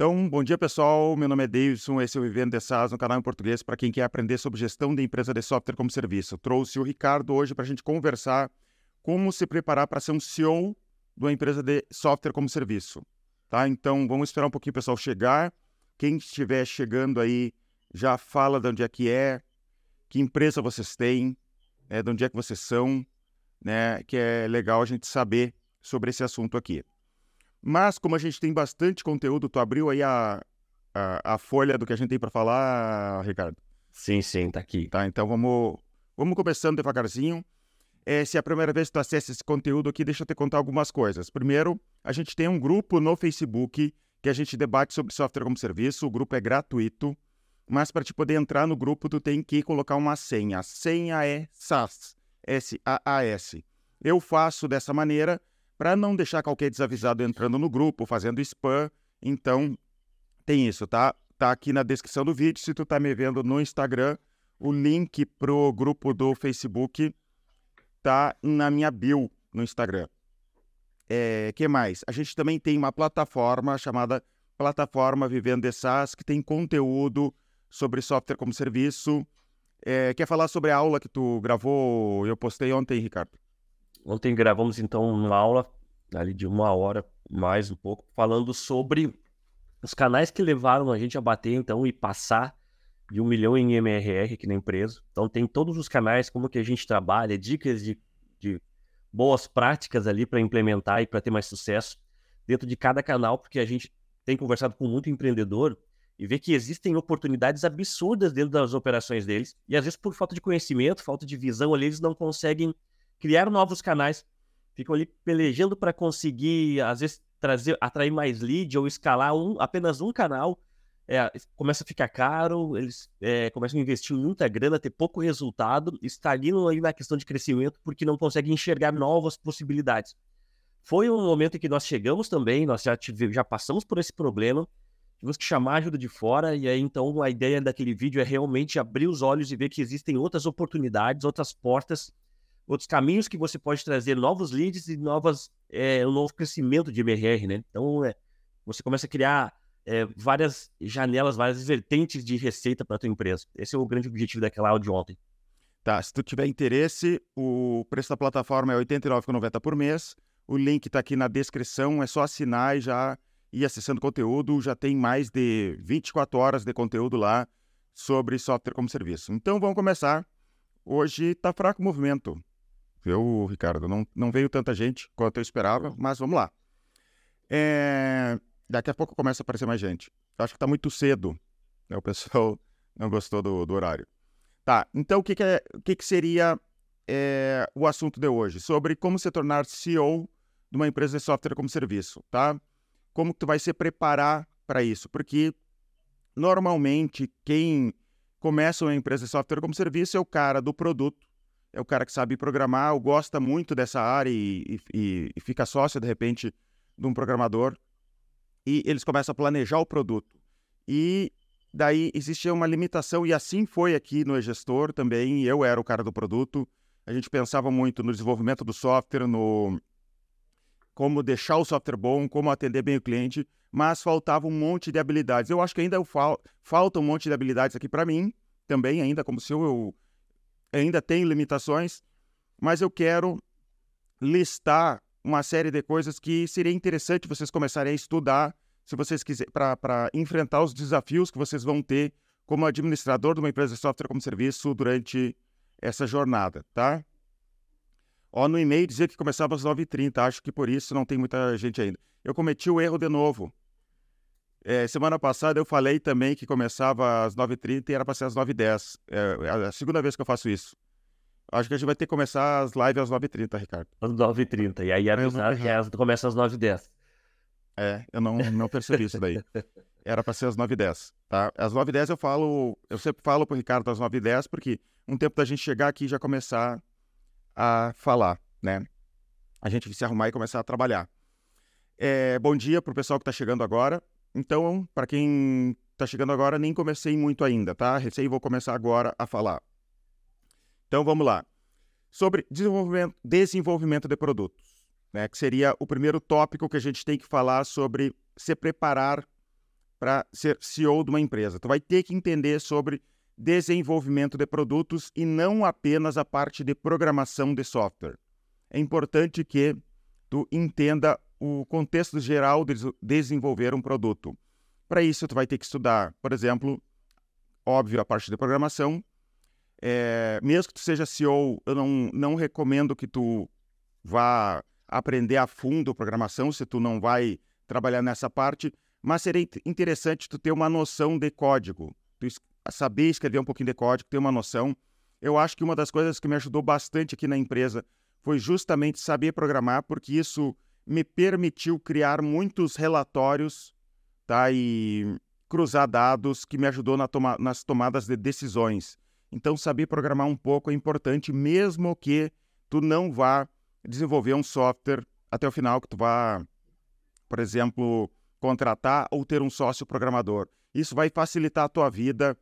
Então, bom dia pessoal, meu nome é Davidson, esse é o Vivendo de SaaS, um canal em português para quem quer aprender sobre gestão de empresa de software como serviço. Eu trouxe o Ricardo hoje para a gente conversar como se preparar para ser um CEO de uma empresa de software como serviço. Tá? Então, vamos esperar um pouquinho o pessoal chegar. Quem estiver chegando aí, já fala de onde é que é, que empresa vocês têm, né, de onde é que vocês são, né, que é legal a gente saber sobre esse assunto aqui. Mas, como a gente tem bastante conteúdo, tu abriu aí a, a, a folha do que a gente tem para falar, Ricardo? Sim, sim, tá aqui. Tá, então vamos, vamos começando devagarzinho. É, se é a primeira vez que tu acessa esse conteúdo aqui, deixa eu te contar algumas coisas. Primeiro, a gente tem um grupo no Facebook que a gente debate sobre software como serviço. O grupo é gratuito, mas para te poder entrar no grupo, tu tem que colocar uma senha. A senha é SAS, S-A-A-S. Eu faço dessa maneira para não deixar qualquer desavisado entrando no grupo, fazendo spam. Então, tem isso, tá? Tá aqui na descrição do vídeo. Se tu tá me vendo no Instagram, o link pro grupo do Facebook tá na minha bio no Instagram. É, que mais? A gente também tem uma plataforma chamada Plataforma Vivendo de SaaS, que tem conteúdo sobre software como serviço. É, quer falar sobre a aula que tu gravou? Eu postei ontem, Ricardo. Ontem gravamos então uma aula ali de uma hora mais um pouco falando sobre os canais que levaram a gente a bater então e passar de um milhão em MRR aqui na empresa. Então tem todos os canais, como que a gente trabalha, dicas de, de boas práticas ali para implementar e para ter mais sucesso dentro de cada canal, porque a gente tem conversado com muito empreendedor e vê que existem oportunidades absurdas dentro das operações deles e às vezes por falta de conhecimento, falta de visão ali, eles não conseguem criar novos canais, ficam ali pelejando para conseguir, às vezes, trazer, atrair mais lead ou escalar um, apenas um canal. É, começa a ficar caro, eles é, começam a investir muita grana, ter pouco resultado, estagnam aí na questão de crescimento porque não conseguem enxergar novas possibilidades. Foi um momento em que nós chegamos também, nós já, tive, já passamos por esse problema, tivemos que chamar ajuda de fora, e aí então a ideia daquele vídeo é realmente abrir os olhos e ver que existem outras oportunidades, outras portas outros caminhos que você pode trazer novos leads e novas, é, um novo crescimento de MRR, né? Então, é, você começa a criar é, várias janelas, várias vertentes de receita para a tua empresa. Esse é o grande objetivo daquela aula de ontem. Tá, se tu tiver interesse, o preço da plataforma é R$ 89,90 por mês. O link está aqui na descrição, é só assinar e já ir acessando conteúdo. Já tem mais de 24 horas de conteúdo lá sobre software como serviço. Então vamos começar. Hoje está fraco o movimento viu, Ricardo? Não, não veio tanta gente quanto eu esperava, mas vamos lá. É... Daqui a pouco começa a aparecer mais gente. Eu acho que está muito cedo. Né? O pessoal não gostou do, do horário. Tá, então o que, que, é, o que, que seria é, o assunto de hoje? Sobre como se tornar CEO de uma empresa de software como serviço, tá? Como tu vai se preparar para isso? Porque normalmente quem começa uma empresa de software como serviço é o cara do produto é o cara que sabe programar, ou gosta muito dessa área e, e, e fica sócio, de repente, de um programador. E eles começam a planejar o produto. E daí existia uma limitação, e assim foi aqui no e-gestor também. Eu era o cara do produto. A gente pensava muito no desenvolvimento do software, no como deixar o software bom, como atender bem o cliente, mas faltava um monte de habilidades. Eu acho que ainda fal falta um monte de habilidades aqui para mim, também ainda como se eu ainda tem limitações, mas eu quero listar uma série de coisas que seria interessante vocês começarem a estudar, se vocês quiserem, para enfrentar os desafios que vocês vão ter como administrador de uma empresa de software como serviço durante essa jornada, tá? Ó, no e-mail dizia que começava às 9h30, acho que por isso não tem muita gente ainda. Eu cometi o erro de novo. É, semana passada eu falei também que começava às 9h30 e era para ser às 9h10. É, é a segunda vez que eu faço isso. Acho que a gente vai ter que começar as lives às 9h30, Ricardo. Às 9h30. E aí avisar que começa às 9h10. É, eu não, não percebi isso daí. Era para ser às 9h10, tá? Às 9h10 eu falo, eu sempre falo pro Ricardo às 9h10, porque um tempo da gente chegar aqui e já começar a falar, né? A gente se arrumar e começar a trabalhar. É, bom dia pro pessoal que está chegando agora. Então, para quem está chegando agora, nem comecei muito ainda, tá? Recém vou começar agora a falar. Então, vamos lá. Sobre desenvolvimento, desenvolvimento de produtos, né? Que seria o primeiro tópico que a gente tem que falar sobre se preparar para ser CEO de uma empresa. Tu vai ter que entender sobre desenvolvimento de produtos e não apenas a parte de programação de software. É importante que tu entenda o contexto geral de desenvolver um produto. Para isso, tu vai ter que estudar, por exemplo, óbvio, a parte de programação. É, mesmo que tu seja CEO, eu não, não recomendo que tu vá aprender a fundo programação, se tu não vai trabalhar nessa parte, mas seria interessante tu ter uma noção de código, tu saber escrever um pouquinho de código, ter uma noção. Eu acho que uma das coisas que me ajudou bastante aqui na empresa foi justamente saber programar, porque isso me permitiu criar muitos relatórios tá? e cruzar dados que me ajudou na toma nas tomadas de decisões. Então, saber programar um pouco é importante, mesmo que tu não vá desenvolver um software até o final, que tu vá, por exemplo, contratar ou ter um sócio programador. Isso vai facilitar a tua vida,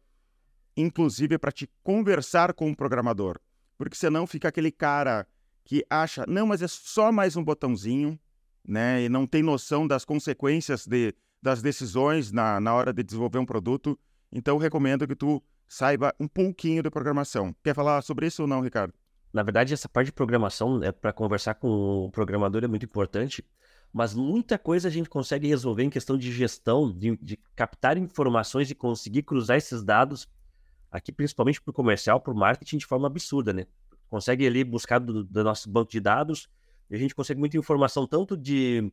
inclusive para te conversar com um programador. Porque senão fica aquele cara que acha, não, mas é só mais um botãozinho, né? E não tem noção das consequências de, das decisões na, na hora de desenvolver um produto. Então, recomendo que tu saiba um pouquinho de programação. Quer falar sobre isso ou não, Ricardo? Na verdade, essa parte de programação, é para conversar com o programador é muito importante, mas muita coisa a gente consegue resolver em questão de gestão, de, de captar informações e conseguir cruzar esses dados, aqui principalmente para o comercial, para o marketing, de forma absurda, né? Consegue ali buscar do, do nosso banco de dados, e a gente consegue muita informação tanto de,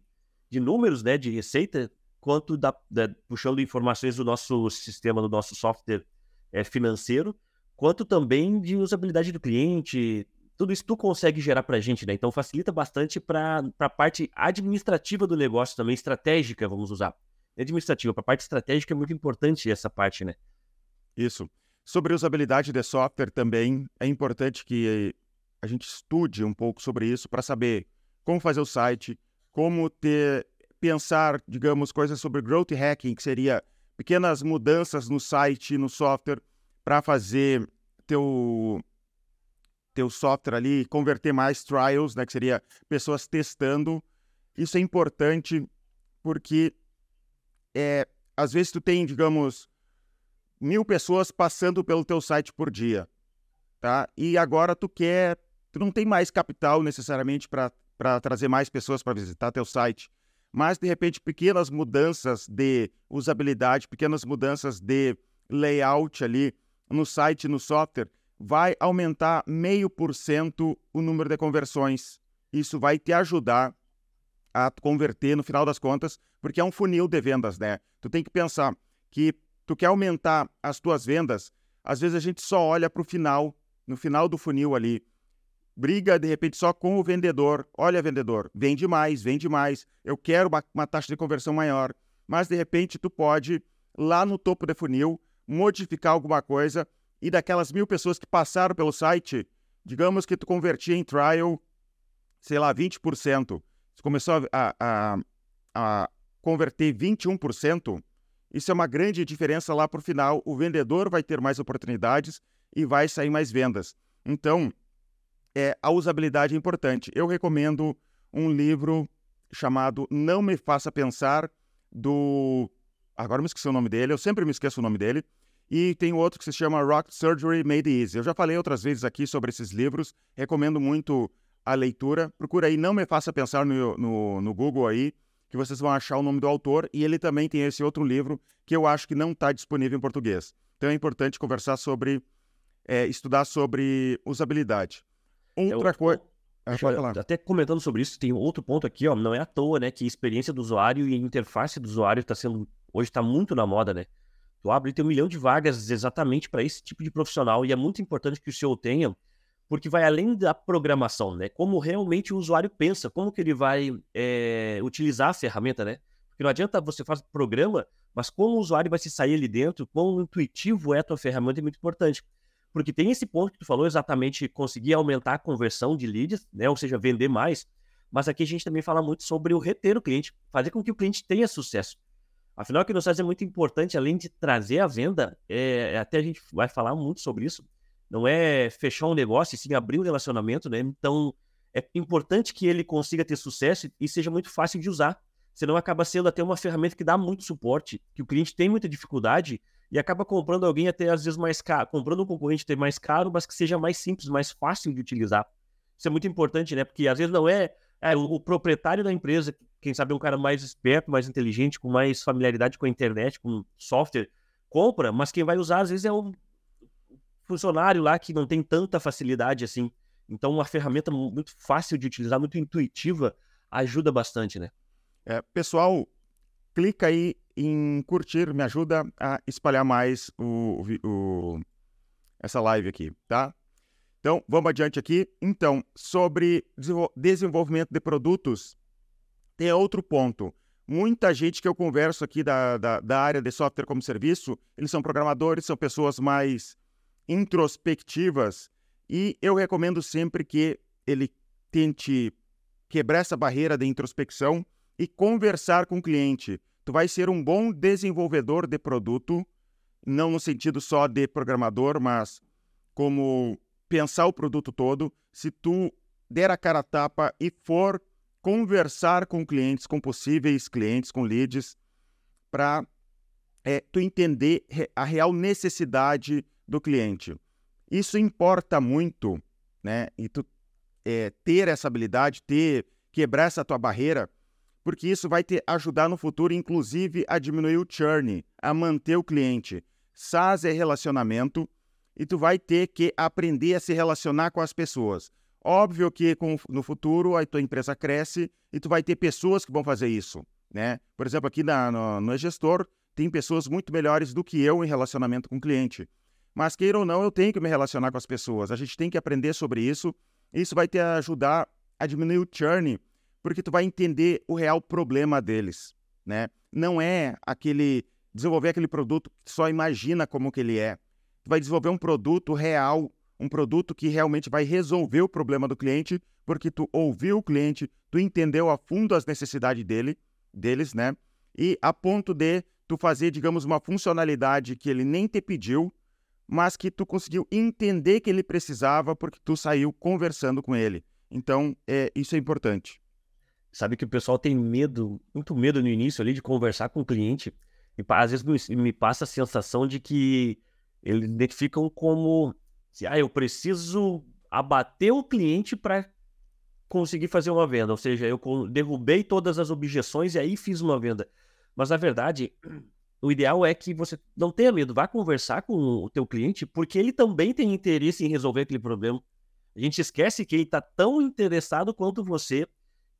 de números, né, de receita, quanto da, da, puxando informações do nosso sistema, do nosso software é, financeiro, quanto também de usabilidade do cliente. Tudo isso tu consegue gerar para a gente, né? Então facilita bastante para a parte administrativa do negócio também, estratégica, vamos usar. Administrativa, para a parte estratégica é muito importante essa parte, né? Isso. Sobre usabilidade de software também, é importante que a gente estude um pouco sobre isso para saber como fazer o site, como ter, pensar, digamos, coisas sobre growth hacking, que seria pequenas mudanças no site, no software, para fazer teu teu software ali converter mais trials, né, que seria pessoas testando. Isso é importante porque é, às vezes tu tem, digamos, mil pessoas passando pelo teu site por dia, tá? E agora tu quer, tu não tem mais capital necessariamente para trazer mais pessoas para visitar teu site mas de repente pequenas mudanças de usabilidade, pequenas mudanças de layout ali no site, no software, vai aumentar meio por cento o número de conversões. Isso vai te ajudar a converter no final das contas, porque é um funil de vendas, né? Tu tem que pensar que tu quer aumentar as tuas vendas, às vezes a gente só olha para o final, no final do funil ali briga de repente só com o vendedor. Olha, vendedor, vende mais, vende mais. Eu quero uma, uma, taxa de conversão maior. Mas de repente tu pode, lá no topo do funil, modificar alguma coisa e daquelas mil pessoas que passaram pelo site, digamos que tu convertia em trial, sei lá, 20%. Tu começou a, a, a converter 21%. Isso é uma grande diferença lá para o final. O vendedor vai ter mais oportunidades e vai sair mais vendas. Então, é, a usabilidade é importante. Eu recomendo um livro chamado Não Me Faça Pensar, do. Agora me esqueci o nome dele, eu sempre me esqueço o nome dele. E tem outro que se chama Rock Surgery Made Easy. Eu já falei outras vezes aqui sobre esses livros, recomendo muito a leitura. Procura aí Não Me Faça Pensar no, no, no Google aí, que vocês vão achar o nome do autor. E ele também tem esse outro livro que eu acho que não está disponível em português. Então é importante conversar sobre, é, estudar sobre usabilidade. Outra é coisa. Até comentando sobre isso, tem outro ponto aqui, ó. Não é à toa, né? Que a experiência do usuário e a interface do usuário está sendo. Hoje está muito na moda, né? Tu abre e tem um milhão de vagas exatamente para esse tipo de profissional. E é muito importante que o CEO tenha, porque vai além da programação, né? Como realmente o usuário pensa, como que ele vai é, utilizar a ferramenta, né? Porque não adianta você fazer programa, mas como o usuário vai se sair ali dentro, quão intuitivo é a tua ferramenta é muito importante. Porque tem esse ponto que tu falou exatamente, conseguir aumentar a conversão de leads, né? Ou seja, vender mais. Mas aqui a gente também fala muito sobre o reter o cliente, fazer com que o cliente tenha sucesso. Afinal, o que nos faz é muito importante, além de trazer a venda, é, até a gente vai falar muito sobre isso, não é fechar um negócio, sim abrir um relacionamento, né? Então, é importante que ele consiga ter sucesso e seja muito fácil de usar. senão acaba sendo até uma ferramenta que dá muito suporte, que o cliente tem muita dificuldade e acaba comprando alguém até às vezes mais caro, comprando um concorrente até mais caro, mas que seja mais simples, mais fácil de utilizar. Isso é muito importante, né? Porque às vezes não é, é o, proprietário da empresa, quem sabe é um cara mais esperto, mais inteligente, com mais familiaridade com a internet, com software, compra, mas quem vai usar às vezes é o funcionário lá que não tem tanta facilidade assim. Então, uma ferramenta muito fácil de utilizar, muito intuitiva, ajuda bastante, né? É, pessoal, clica aí em curtir, me ajuda a espalhar mais o, o, essa live aqui, tá? Então, vamos adiante aqui. Então, sobre desenvolvimento de produtos, tem outro ponto. Muita gente que eu converso aqui da, da, da área de software como serviço, eles são programadores, são pessoas mais introspectivas e eu recomendo sempre que ele tente quebrar essa barreira de introspecção e conversar com o cliente. Tu vai ser um bom desenvolvedor de produto, não no sentido só de programador, mas como pensar o produto todo. Se tu der a cara a tapa e for conversar com clientes, com possíveis clientes, com leads, para é, tu entender a real necessidade do cliente. Isso importa muito, né? E tu é, ter essa habilidade, ter quebrar essa tua barreira, porque isso vai te ajudar no futuro, inclusive, a diminuir o churn, a manter o cliente. SaaS é relacionamento e tu vai ter que aprender a se relacionar com as pessoas. Óbvio que com, no futuro a tua empresa cresce e tu vai ter pessoas que vão fazer isso, né? Por exemplo, aqui na, no, no gestor tem pessoas muito melhores do que eu em relacionamento com o cliente. Mas queira ou não, eu tenho que me relacionar com as pessoas. A gente tem que aprender sobre isso. Isso vai te ajudar a diminuir o churn, porque tu vai entender o real problema deles, né? Não é aquele desenvolver aquele produto que só imagina como que ele é. Tu vai desenvolver um produto real, um produto que realmente vai resolver o problema do cliente, porque tu ouviu o cliente, tu entendeu a fundo as necessidades dele, deles, né? E a ponto de tu fazer, digamos, uma funcionalidade que ele nem te pediu, mas que tu conseguiu entender que ele precisava porque tu saiu conversando com ele. Então, é, isso é importante. Sabe que o pessoal tem medo, muito medo no início ali de conversar com o cliente. E às vezes me, passa a sensação de que eles identificam como se ah, eu preciso abater o cliente para conseguir fazer uma venda. Ou seja, eu derrubei todas as objeções e aí fiz uma venda. Mas na verdade, o ideal é que você não tenha medo, vá conversar com o teu cliente, porque ele também tem interesse em resolver aquele problema. A gente esquece que ele está tão interessado quanto você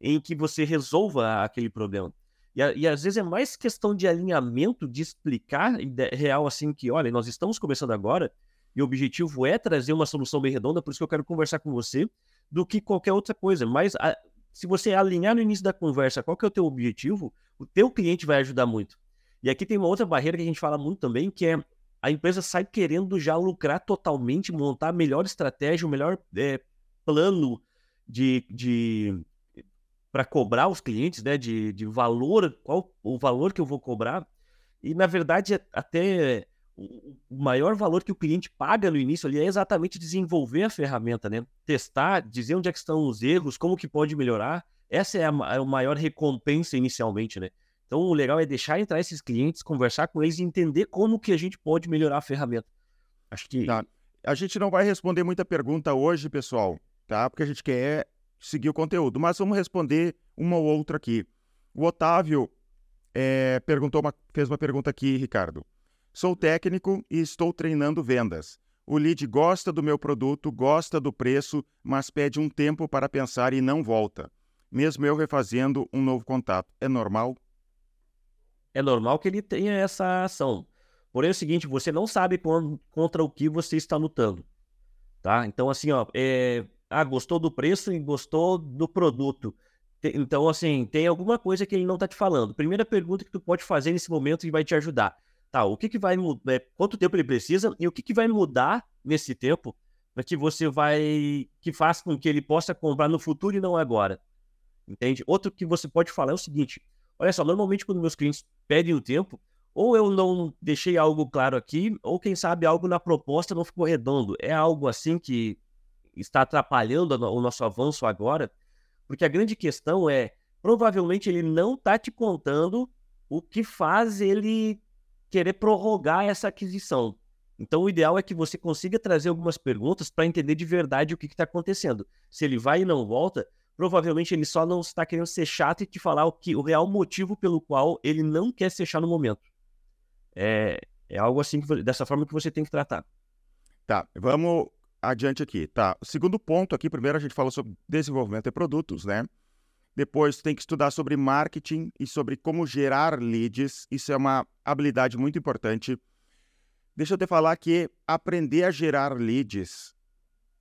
em que você resolva aquele problema. E, e, às vezes é mais questão de alinhamento, de explicar real assim que, olha, nós estamos começando agora e o objetivo é trazer uma solução bem redonda, por isso que eu quero conversar com você, do que qualquer outra coisa. Mas a, se você alinhar no início da conversa qual que é o teu objetivo, o teu cliente vai ajudar muito. E aqui tem uma outra barreira que a gente fala muito também, que é a empresa sai querendo já lucrar totalmente, montar a melhor estratégia, o melhor é, plano de, de para cobrar os clientes, né? De, de valor, qual o valor que eu vou cobrar. E na verdade, até o maior valor que o cliente paga no início ali é exatamente desenvolver a ferramenta, né? Testar, dizer onde é que estão os erros, como que pode melhorar. Essa é a, é a maior recompensa inicialmente, né? Então, o legal é deixar entrar esses clientes, conversar com eles e entender como que a gente pode melhorar a ferramenta. Acho que. Tá. A gente não vai responder muita pergunta hoje, pessoal, tá? Porque a gente quer seguir o conteúdo, mas vamos responder uma ou outra aqui. O Otávio é, perguntou uma, fez uma pergunta aqui, Ricardo. Sou técnico e estou treinando vendas. O lead gosta do meu produto, gosta do preço, mas pede um tempo para pensar e não volta. Mesmo eu refazendo um novo contato. É normal? é normal que ele tenha essa ação. Porém, é o seguinte, você não sabe contra o que você está lutando. Tá? Então, assim, ó, é... ah, gostou do preço e gostou do produto. Então, assim, tem alguma coisa que ele não está te falando. Primeira pergunta que tu pode fazer nesse momento e vai te ajudar. Tá, o que, que vai mudar? É, quanto tempo ele precisa e o que, que vai mudar nesse tempo para que você vai. que faça com que ele possa comprar no futuro e não agora. Entende? Outro que você pode falar é o seguinte: Olha só, normalmente quando meus clientes pedem o tempo, ou eu não deixei algo claro aqui, ou quem sabe algo na proposta não ficou redondo. É algo assim que está atrapalhando o nosso avanço agora, porque a grande questão é provavelmente ele não está te contando o que faz ele querer prorrogar essa aquisição. Então, o ideal é que você consiga trazer algumas perguntas para entender de verdade o que está acontecendo. Se ele vai e não volta, provavelmente ele só não está querendo ser chato e te falar o, que, o real motivo pelo qual ele não quer fechar no momento. É, é algo assim, que, dessa forma que você tem que tratar. Tá, vamos adiante aqui. Tá, o segundo ponto aqui, primeiro a gente falou sobre desenvolvimento de produtos, né? Depois tem que estudar sobre marketing e sobre como gerar leads. Isso é uma habilidade muito importante. Deixa eu te falar que aprender a gerar leads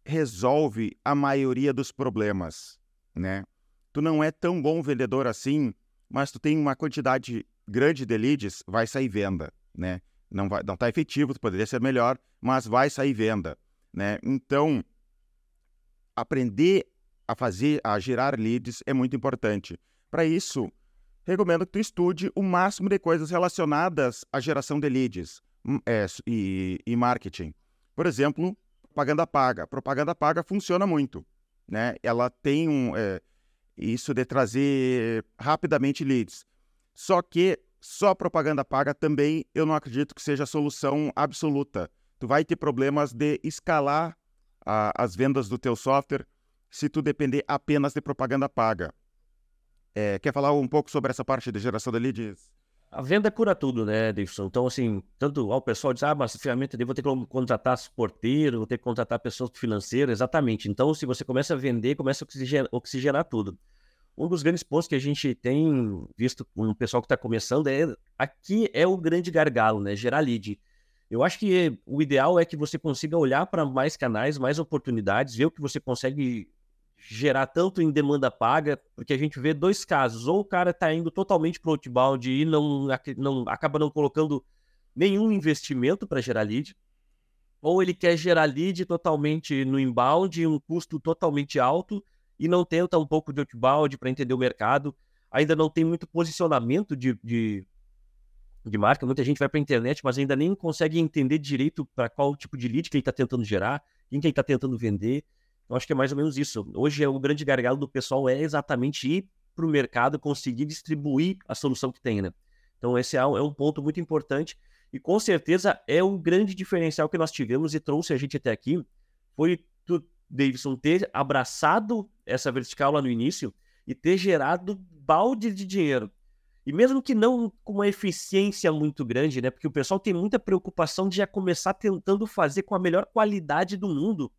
resolve a maioria dos problemas, né? Tu não é tão bom vendedor assim, mas tu tem uma quantidade grande de leads, vai sair venda, né? Não vai, não tá efetivo, tu poderia ser melhor, mas vai sair venda, né? Então, aprender a fazer, a gerar leads é muito importante. Para isso, recomendo que tu estude o máximo de coisas relacionadas à geração de leads hum, é, e, e marketing. Por exemplo, propaganda paga. Propaganda paga funciona muito, né? Ela tem um, é, isso de trazer rapidamente leads. Só que só propaganda paga também eu não acredito que seja a solução absoluta. Tu vai ter problemas de escalar a, as vendas do teu software se tu depender apenas de propaganda paga. É, quer falar um pouco sobre essa parte de geração de leads? A venda cura tudo, né, Davidson? Então, assim, tanto ao pessoal diz, ah, mas ferramenta eu vou ter que contratar porteiro, vou ter que contratar pessoas financeiras, exatamente. Então, se você começa a vender, começa a oxigenar, oxigenar tudo. Um dos grandes pontos que a gente tem visto com o pessoal que está começando é aqui é o grande gargalo, né? Gerar lead. Eu acho que o ideal é que você consiga olhar para mais canais, mais oportunidades, ver o que você consegue gerar tanto em demanda paga, porque a gente vê dois casos. Ou o cara está indo totalmente para o outbound e não, não acaba não colocando nenhum investimento para gerar lead, ou ele quer gerar lead totalmente no inbound, um custo totalmente alto, e não tenta um pouco de outbound para entender o mercado. Ainda não tem muito posicionamento de, de, de marca. Muita gente vai para a internet, mas ainda nem consegue entender direito para qual tipo de lead que ele está tentando gerar, quem que ele está tentando vender. Eu acho que é mais ou menos isso. Hoje é o grande gargalo do pessoal é exatamente ir para o mercado, conseguir distribuir a solução que tem, né? Então esse é um é ponto muito importante e com certeza é um grande diferencial que nós tivemos e trouxe a gente até aqui. Foi tu, Davidson, ter abraçado essa vertical lá no início e ter gerado balde de dinheiro. E mesmo que não com uma eficiência muito grande, né? Porque o pessoal tem muita preocupação de já começar tentando fazer com a melhor qualidade do mundo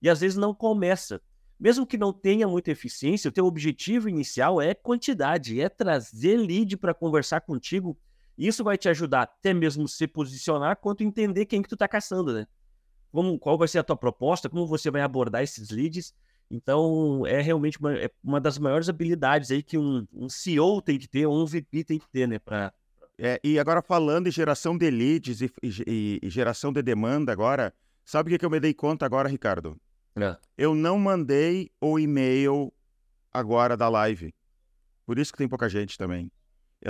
e às vezes não começa. Mesmo que não tenha muita eficiência, o teu objetivo inicial é quantidade, é trazer lead para conversar contigo. Isso vai te ajudar até mesmo se posicionar quanto entender quem que tu está caçando, né? Como, qual vai ser a tua proposta, como você vai abordar esses leads. Então, é realmente uma, é uma das maiores habilidades aí que um, um CEO tem que ter, ou um VP tem que ter, né? Pra... É, e agora falando em geração de leads e, e, e geração de demanda agora, sabe o que, que eu me dei conta agora, Ricardo? É. Eu não mandei o e-mail agora da live. Por isso que tem pouca gente também.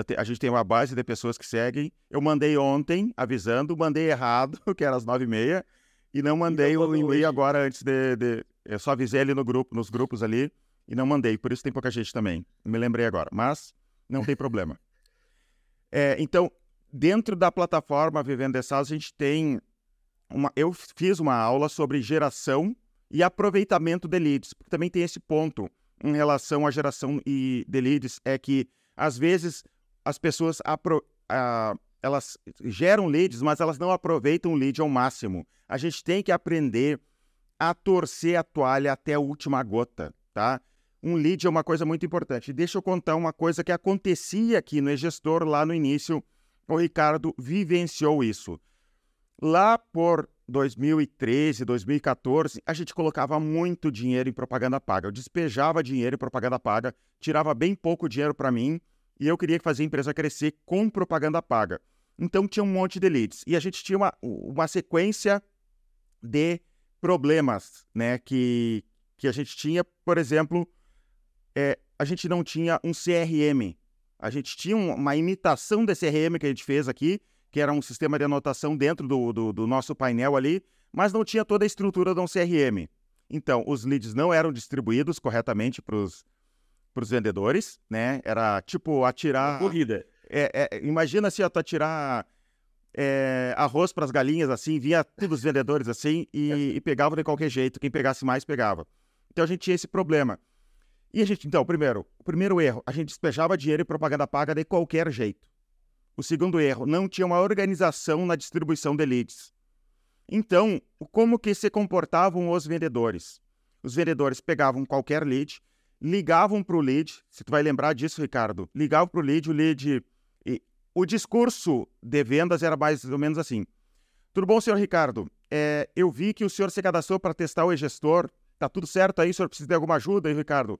Te, a gente tem uma base de pessoas que seguem. Eu mandei ontem, avisando, mandei errado, que era às nove e meia, e não mandei o e-mail agora antes de, de, Eu só avisei ali no grupo, nos grupos ali, e não mandei. Por isso tem pouca gente também. Me lembrei agora. Mas não tem problema. É, então, dentro da plataforma Vivendo de Sales, a gente tem uma, eu fiz uma aula sobre geração e aproveitamento de leads, porque também tem esse ponto em relação à geração de leads, é que às vezes as pessoas apro, elas geram leads, mas elas não aproveitam o lead ao máximo. A gente tem que aprender a torcer a toalha até a última gota, tá? Um lead é uma coisa muito importante. Deixa eu contar uma coisa que acontecia aqui no gestor lá no início. O Ricardo vivenciou isso. Lá por 2013, 2014, a gente colocava muito dinheiro em propaganda paga. Eu despejava dinheiro em propaganda paga, tirava bem pouco dinheiro para mim e eu queria fazer a empresa crescer com propaganda paga. Então tinha um monte de leads. E a gente tinha uma, uma sequência de problemas né, que, que a gente tinha. Por exemplo, é, a gente não tinha um CRM. A gente tinha uma imitação de CRM que a gente fez aqui, que era um sistema de anotação dentro do, do, do nosso painel ali, mas não tinha toda a estrutura de um CRM. Então, os leads não eram distribuídos corretamente para para os vendedores, né? Era tipo atirar. Corrida. É, é, imagina se assim, tu atirar é, arroz para as galinhas assim, vinha todos os vendedores assim e, e pegavam de qualquer jeito. Quem pegasse mais, pegava. Então a gente tinha esse problema. E a gente, então, primeiro, o primeiro erro, a gente despejava dinheiro em propaganda paga de qualquer jeito. O segundo erro, não tinha uma organização na distribuição de leads. Então, como que se comportavam os vendedores? Os vendedores pegavam qualquer lead, ligavam para o lead, se tu vai lembrar disso, Ricardo, ligavam para o lead, o lead... O discurso de vendas era mais ou menos assim. Tudo bom, senhor Ricardo? É, eu vi que o senhor se cadastrou para testar o e-gestor. Tá tudo certo aí? O senhor precisa de alguma ajuda Ricardo?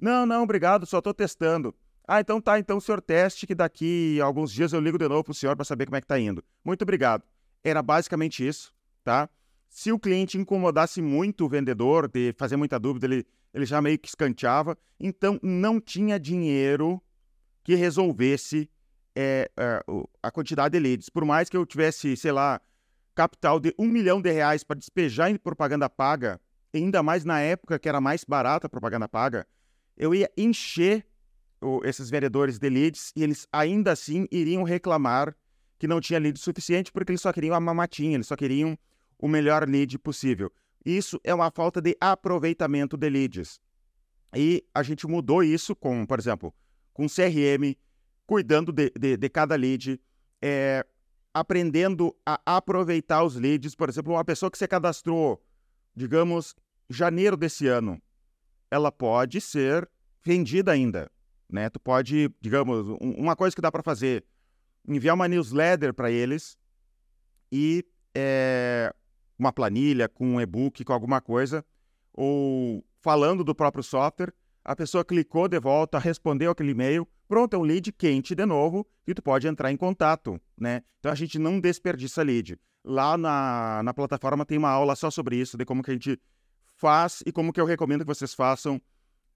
Não, não, obrigado, só estou testando. Ah, então tá, então o senhor teste que daqui a alguns dias eu ligo de novo para o senhor para saber como é que tá indo. Muito obrigado. Era basicamente isso, tá? Se o cliente incomodasse muito o vendedor, de fazer muita dúvida, ele, ele já meio que escanteava. Então, não tinha dinheiro que resolvesse é, é, a quantidade de leads. Por mais que eu tivesse, sei lá, capital de um milhão de reais para despejar em propaganda paga, ainda mais na época que era mais barata a propaganda paga, eu ia encher esses vendedores de leads e eles ainda assim iriam reclamar que não tinha lead suficiente porque eles só queriam a mamatinha, eles só queriam o melhor lead possível. Isso é uma falta de aproveitamento de leads. E a gente mudou isso com, por exemplo, com CRM, cuidando de, de, de cada lead, é, aprendendo a aproveitar os leads. Por exemplo, uma pessoa que você cadastrou, digamos, janeiro desse ano, ela pode ser vendida ainda. Né? Tu pode, digamos, uma coisa que dá para fazer, enviar uma newsletter para eles e é, uma planilha com um e-book, com alguma coisa, ou falando do próprio software, a pessoa clicou de volta, respondeu aquele e-mail, pronto, é um lead quente de novo e tu pode entrar em contato, né? Então a gente não desperdiça lead. Lá na, na plataforma tem uma aula só sobre isso, de como que a gente faz e como que eu recomendo que vocês façam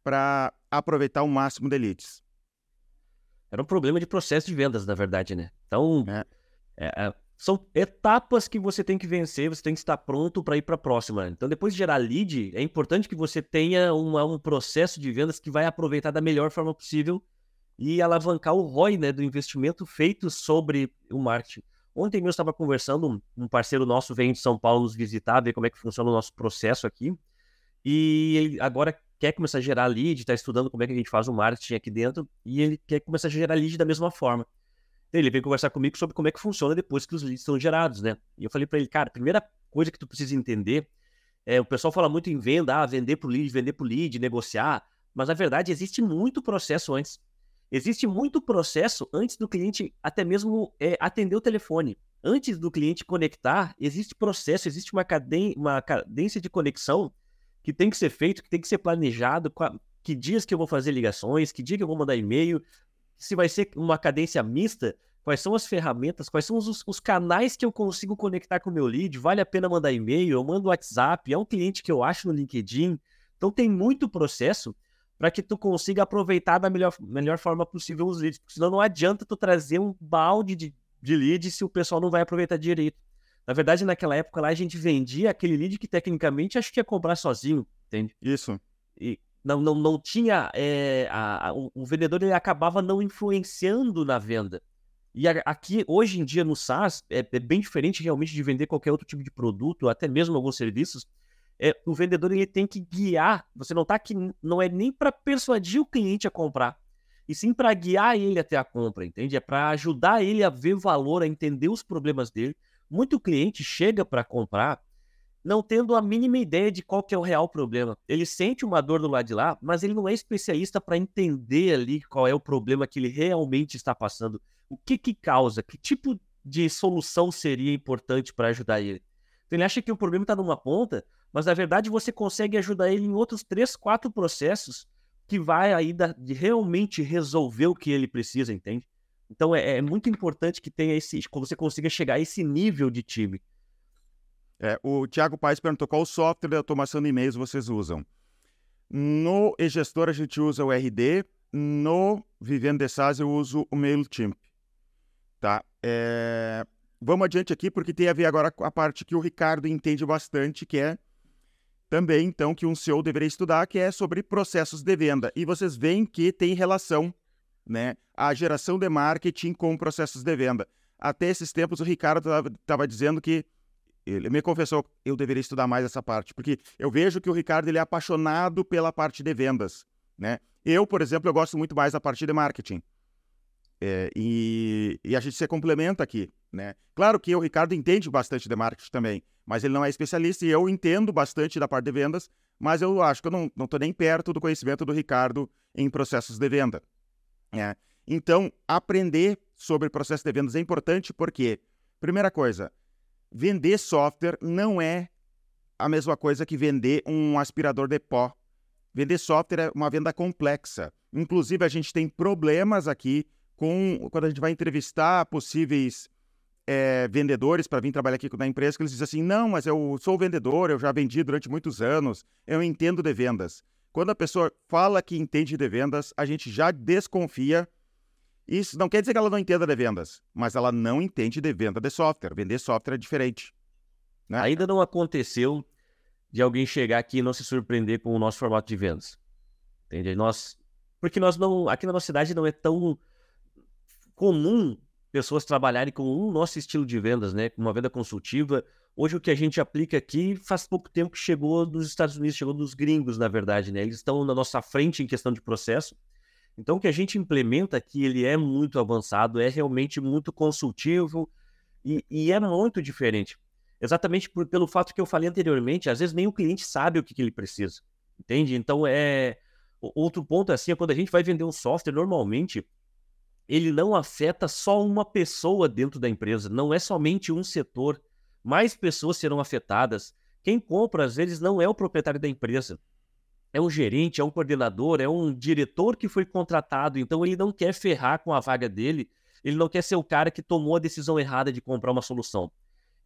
para aproveitar o máximo de leads. Era um problema de processo de vendas, na verdade, né? Então, é. É, é são etapas que você tem que vencer, você tem que estar pronto para ir para a próxima. Então, depois de gerar lead, é importante que você tenha uma, um processo de vendas que vai aproveitar da melhor forma possível e alavancar o ROI né, do investimento feito sobre o marketing. Ontem eu estava conversando, um parceiro nosso veio de São Paulo nos visitar, ver como é que funciona o nosso processo aqui. E ele agora quer começar a gerar lead, está estudando como é que a gente faz o marketing aqui dentro, e ele quer começar a gerar lead da mesma forma. Ele veio conversar comigo sobre como é que funciona depois que os leads são gerados, né? E eu falei para ele, cara, a primeira coisa que tu precisa entender é o pessoal fala muito em venda, ah, vender pro lead, vender pro lead, negociar, mas na verdade existe muito processo antes. Existe muito processo antes do cliente até mesmo é, atender o telefone. Antes do cliente conectar, existe processo, existe uma, caden uma cadência de conexão que tem que ser feito, que tem que ser planejado, que dias que eu vou fazer ligações, que dia que eu vou mandar e-mail, se vai ser uma cadência mista, quais são as ferramentas, quais são os, os canais que eu consigo conectar com o meu lead, vale a pena mandar e-mail, eu mando WhatsApp, é um cliente que eu acho no LinkedIn. Então tem muito processo para que tu consiga aproveitar da melhor, melhor forma possível os leads, porque senão não adianta tu trazer um balde de, de leads se o pessoal não vai aproveitar direito. Na verdade, naquela época lá, a gente vendia aquele lead que tecnicamente acho que ia comprar sozinho, entende? Isso. E, não, não, não tinha. É, a, a, o, vendedor ele acabava não influenciando na venda. E a, aqui, hoje em dia, no SaaS, é, é, bem diferente realmente de vender qualquer outro tipo de produto, até mesmo alguns serviços. É, o vendedor ele tem que guiar. Você não está aqui, não é nem para persuadir o cliente a comprar, e sim para guiar ele até a compra, entende? É para ajudar ele a ver valor, a entender os problemas dele. Muito cliente chega para comprar não tendo a mínima ideia de qual que é o real problema. Ele sente uma dor do lado de lá, mas ele não é especialista para entender ali qual é o problema que ele realmente está passando. O que que causa? Que tipo de solução seria importante para ajudar ele? Então, ele acha que o problema está numa ponta, mas na verdade você consegue ajudar ele em outros três, quatro processos que vai de realmente resolver o que ele precisa, entende? Então é, é muito importante que tenha esse, que você consiga chegar a esse nível de time. É, o Thiago Paes perguntou qual software de automação de e-mails vocês usam. No e-gestor a gente usa o RD, no Vivendo de SaaS eu uso o MailChimp. Tá? É... Vamos adiante aqui porque tem a ver agora com a parte que o Ricardo entende bastante, que é também, então, que um CEO deveria estudar, que é sobre processos de venda. E vocês veem que tem relação, né? A geração de marketing com processos de venda. Até esses tempos, o Ricardo estava dizendo que ele me confessou eu deveria estudar mais essa parte, porque eu vejo que o Ricardo ele é apaixonado pela parte de vendas, né? Eu, por exemplo, eu gosto muito mais da parte de marketing. É, e, e, a gente se complementa aqui, né? Claro que o Ricardo entende bastante de marketing também, mas ele não é especialista e eu entendo bastante da parte de vendas, mas eu acho que eu não estou nem perto do conhecimento do Ricardo em processos de venda. Né? Então, aprender sobre processo de vendas é importante porque, primeira coisa, vender software não é a mesma coisa que vender um aspirador de pó. Vender software é uma venda complexa. Inclusive, a gente tem problemas aqui com quando a gente vai entrevistar possíveis é, vendedores para vir trabalhar aqui na empresa, que eles dizem assim: não, mas eu sou vendedor, eu já vendi durante muitos anos, eu entendo de vendas. Quando a pessoa fala que entende de vendas, a gente já desconfia. Isso não quer dizer que ela não entenda de vendas, mas ela não entende de venda de software. Vender software é diferente. Né? Ainda não aconteceu de alguém chegar aqui e não se surpreender com o nosso formato de vendas. Entende? Nós, porque nós não, aqui na nossa cidade não é tão comum pessoas trabalharem com o nosso estilo de vendas, né? Uma venda consultiva. Hoje o que a gente aplica aqui faz pouco tempo que chegou dos Estados Unidos, chegou dos gringos, na verdade, né? Eles estão na nossa frente em questão de processo. Então o que a gente implementa aqui, ele é muito avançado, é realmente muito consultivo e, e é muito diferente. Exatamente por, pelo fato que eu falei anteriormente, às vezes nem o cliente sabe o que, que ele precisa, entende? Então é... Outro ponto assim, é quando a gente vai vender um software, normalmente ele não afeta só uma pessoa dentro da empresa, não é somente um setor. Mais pessoas serão afetadas. Quem compra, às vezes, não é o proprietário da empresa. É um gerente, é um coordenador, é um diretor que foi contratado. Então, ele não quer ferrar com a vaga dele, ele não quer ser o cara que tomou a decisão errada de comprar uma solução.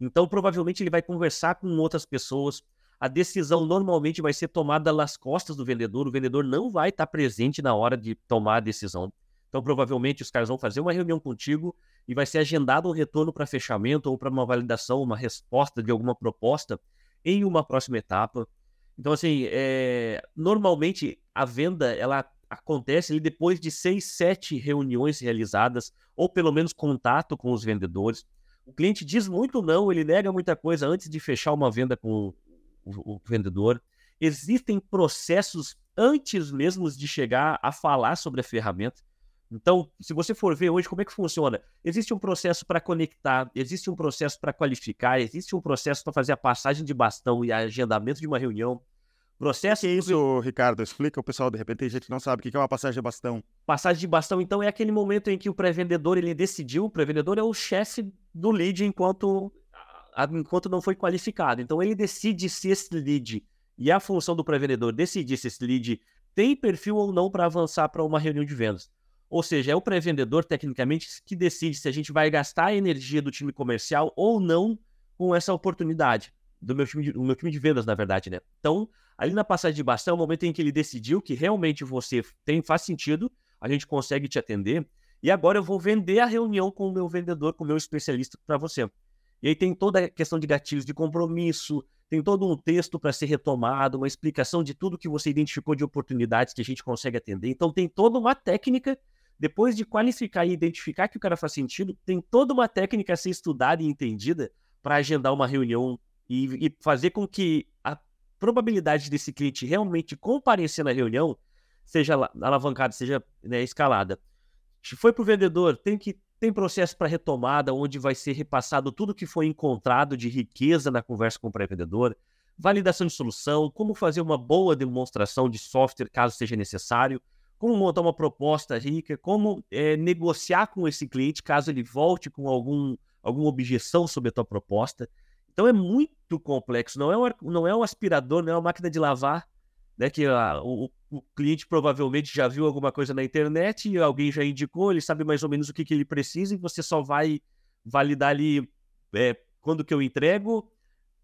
Então, provavelmente, ele vai conversar com outras pessoas. A decisão normalmente vai ser tomada nas costas do vendedor. O vendedor não vai estar presente na hora de tomar a decisão. Então, provavelmente, os caras vão fazer uma reunião contigo e vai ser agendado um retorno para fechamento ou para uma validação, uma resposta de alguma proposta em uma próxima etapa. Então, assim, é... normalmente a venda ela acontece depois de seis, sete reuniões realizadas, ou pelo menos contato com os vendedores. O cliente diz muito não, ele nega muita coisa antes de fechar uma venda com o, o vendedor. Existem processos antes mesmo de chegar a falar sobre a ferramenta. Então, se você for ver hoje como é que funciona, existe um processo para conectar, existe um processo para qualificar, existe um processo para fazer a passagem de bastão e agendamento de uma reunião. Processo. Que é isso, Ricardo? Explica o pessoal, de repente, tem gente que não sabe o que é uma passagem de bastão. Passagem de bastão, então, é aquele momento em que o pré-vendedor ele decidiu, o pré-vendedor é o chefe do lead enquanto, enquanto não foi qualificado. Então, ele decide se esse lead e a função do pré-vendedor decidir se esse lead tem perfil ou não para avançar para uma reunião de vendas. Ou seja, é o pré-vendedor, tecnicamente, que decide se a gente vai gastar a energia do time comercial ou não com essa oportunidade. Do meu time de, do meu time de vendas, na verdade, né? Então, ali na passagem de bastão, é o momento em que ele decidiu que realmente você tem, faz sentido, a gente consegue te atender, e agora eu vou vender a reunião com o meu vendedor, com o meu especialista para você. E aí tem toda a questão de gatilhos de compromisso, tem todo um texto para ser retomado, uma explicação de tudo que você identificou de oportunidades que a gente consegue atender. Então tem toda uma técnica depois de qualificar e identificar que o cara faz sentido, tem toda uma técnica a ser estudada e entendida para agendar uma reunião e, e, fazer com que a probabilidade desse cliente realmente comparecer na reunião seja alavancada, seja né, escalada. Se foi para o vendedor, tem que tem processo para retomada, onde vai ser repassado tudo que foi encontrado de riqueza na conversa com o pré-vendedor, validação de solução, como fazer uma boa demonstração de software caso seja necessário, como montar uma proposta rica, como é, negociar com esse cliente caso ele volte com algum, alguma objeção sobre a tua proposta. Então é muito complexo, não é um, não é um aspirador, não é uma máquina de lavar, né, que a, o, o, cliente provavelmente já viu alguma coisa na internet, alguém já indicou, ele sabe mais ou menos o que, que ele precisa e você só vai validar ali é, quando que eu entrego,